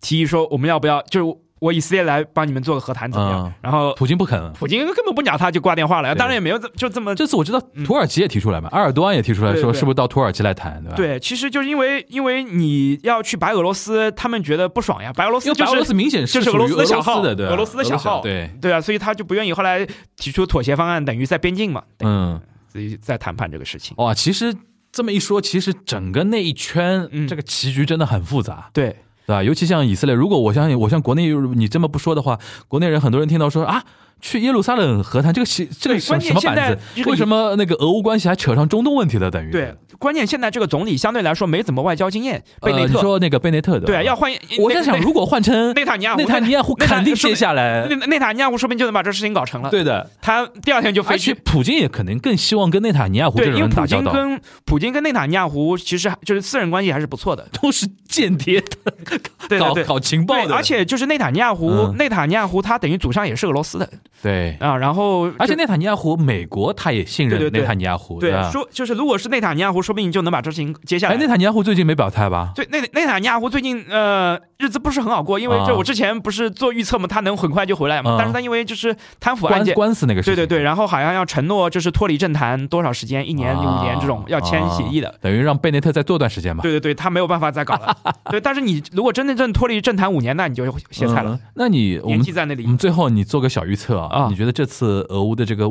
提议说我们要不要就是我以色列来帮你们做个和谈怎么样？嗯然后普京不肯。普京根本不鸟他，就挂电话了。对当然也没有这就这么这次我知道土耳其也提出来嘛，埃尔多安也提出来说，是不是到土耳其来谈，对吧？，对，其实就是因为因为你要去白俄罗斯，他们觉得不爽呀。白俄罗斯就因为白俄罗斯是明显就是俄罗斯的小号的，对吧，俄罗斯的小号对，对啊，所以他就不愿意后来提出妥协方案，等于在边境嘛，嗯，所以在谈判这个事情。哇，其实这么一说，其实整个那一圈嗯这个棋局真的很复杂。对，对吧？尤其像以色列，如果我相信，我像国内你这么不说的话，国内人很多人听到说啊，去耶路撒冷和谈这个戏，这个什么板子为什么那个俄乌关系还扯上中东问题了？等于对，关键现在这个总理相对来说没怎么外交经验，贝内特。说那个贝内特的，对啊，要换。我在想，如果换成内塔尼亚胡，内塔尼亚胡，肯定说接下来。内内塔尼亚胡说不定就能把这事情搞成了。对的，他第二天就而且飞去。普京也可能更希望跟内塔尼亚胡这对，种因为普人打交道，京跟普京跟内塔尼亚胡其实就是私人关系还是不错的。都是间谍的，对对对。搞搞情报，的，而且就是内塔尼亚胡，嗯内塔尼亚胡他等于祖上也是俄罗斯的对。啊，然后而且内塔尼亚胡，美国他也信任内塔尼亚胡，对吧？说就是如果是内塔尼亚胡，说不定就能把这事情接下来哎，。内塔尼亚胡最近没表态吧？对，内内塔尼亚胡最近呃日子不是很好过，因为啊这我之前不是做预测嘛，他能很快就回来嘛，啊但是他因为就是贪腐案官件。官司那个事情，对对对，然后好像要承诺就是脱离政坛多少时间，一年、啊五年这种要签协议的。等于让贝内特再做段时间吧。对对对，他没有办法再搞了。对，但是你如果真的正脱离政坛五年，那你就歇菜了嗯。那你年纪在那里我们最后你做个小预测啊，啊你觉得这次俄乌的这个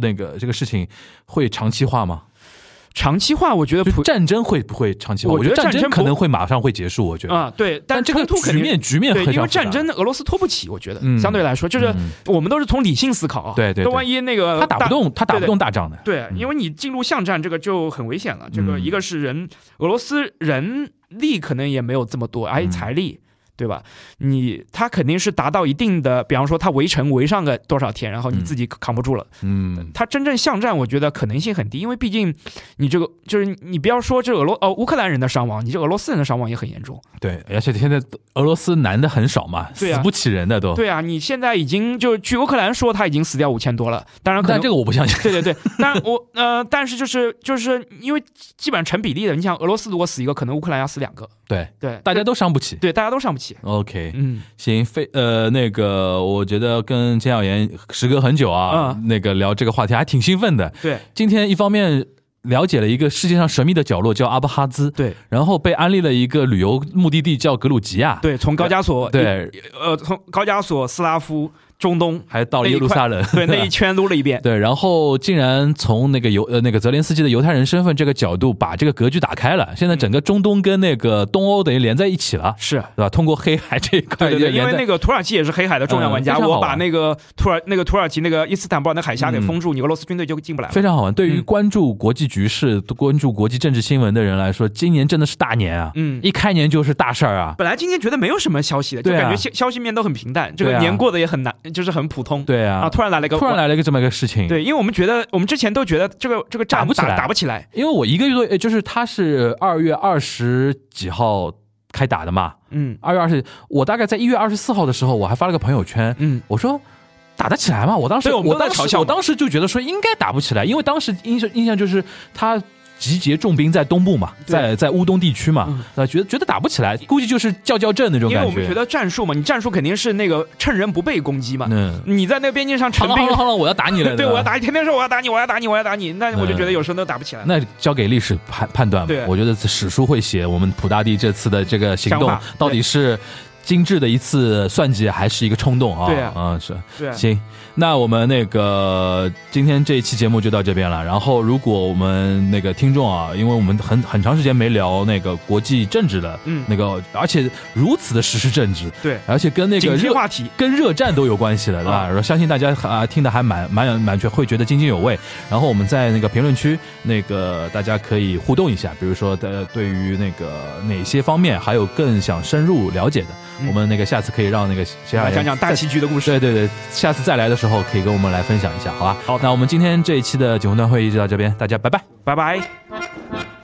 那个这个事情会长期化吗？长期化，我觉得战争会不会长期化？我觉得战争可能会马上会结束，我觉得。啊，对，但这个局面局面对，因为战争俄罗斯拖不起，我觉得、嗯相对来说，就是嗯我们都是从理性思考啊。对对对那万一那个他打不动，他打不动大仗的。对，因为你进入巷战，这个就很危险了。这个嗯一个是人，俄罗斯人力可能也没有这么多，而且嗯财力。对吧？你他肯定是达到一定的，比方说他围城围上个多少天，然后你嗯自己扛不住了。嗯，他真正巷战，我觉得可能性很低，因为毕竟你这个就是你不要说这俄罗呃乌克兰人的伤亡，你这俄罗斯人的伤亡也很严重。对，而且现在俄罗斯男的很少嘛，对啊死不起人的都。对啊，你现在已经就据乌克兰说他已经死掉五千多了，当然可能但这个我不相信。对对对，但我呃，但是就是就是因为基本上成比例的，你想俄罗斯如果死一个，可能乌克兰要死两个，对，对，大家都伤不起。对大家都伤不起。OK，嗯，行，非呃那个，我觉得跟简小妍时隔很久啊，嗯。那个聊这个话题还挺兴奋的。对。今天一方面了解了一个世界上神秘的角落叫阿布哈兹，对。然后被安利了一个旅游目的地叫格鲁吉亚，对，从高加索对，呃，从高加索、斯拉夫、中东，还到了耶路撒冷，对那一圈撸了一遍。对，然后竟然从那个犹呃那个泽连斯基的犹太人身份这个角度，把这个格局打开了。现在整个中东跟那个东欧等于连在一起了，是，对吧？通过黑海这一块对对对，因为那个土耳其也是黑海的重要玩家，我把那个土耳那个土耳其那个伊斯坦布尔的海峡给封住，你俄罗斯军队就进不来了。非常好玩。对于嗯关注国际局势、关注国际政治新闻的人来说，今年真的是大年啊！嗯，一开年就是大事儿啊！本来今天觉得没有什么消息的，就感觉消消息面都很平淡，这个年过得也很难，就是很普通。对啊，啊，突然来了一个突然来了一个这么一个事情，，对，因为我们觉得，我们之前都觉得这个这个战打不起来打不起来。因为我一个月多，呃就是他是二月二十几号开打的嘛，嗯二月二十，我大概在一月二十四号的时候，我还发了个朋友圈，嗯，我说。打得起来吗？我当时对我当时我当时就觉得说应该打不起来，因为当时印象印象就是他集结重兵在东部嘛，在在乌东地区嘛嗯，呃，觉得觉得打不起来，估计就是叫叫阵那种感觉因为我们觉得战术嘛，你战术肯定是那个趁人不备攻击嘛。嗯，你在那个边境上陈兵好了好了，我要打你了，对，我要打你，天天说我要打你，我要打你，我要打你，那我就觉得有时候都打不起来。那交给历史判判断吧对。我觉得史书会写我们普大帝这次的这个行动到底是精致的一次算计还是一个冲动啊。对啊嗯是。对啊，行，那我们那个今天这一期节目就到这边了。然后，如果我们那个听众啊，因为我们很很长时间没聊那个国际政治的，嗯那个而且如此的时事政治，对，而且跟那个热话题，跟热战都有关系的，对吧？啊然后相信大家啊听的还蛮蛮蛮觉会觉得津津有味。然后我们在那个评论区，那个大家可以互动一下，比如说的对于那个哪些方面还有更想深入了解的，嗯我们那个下次可以让那个接下来来讲讲大棋局的故事。对对对，下次再来的时候之后可以跟我们来分享一下，好吧？好，那我们今天这一期的九红段会议就到这边，大家拜拜，拜拜。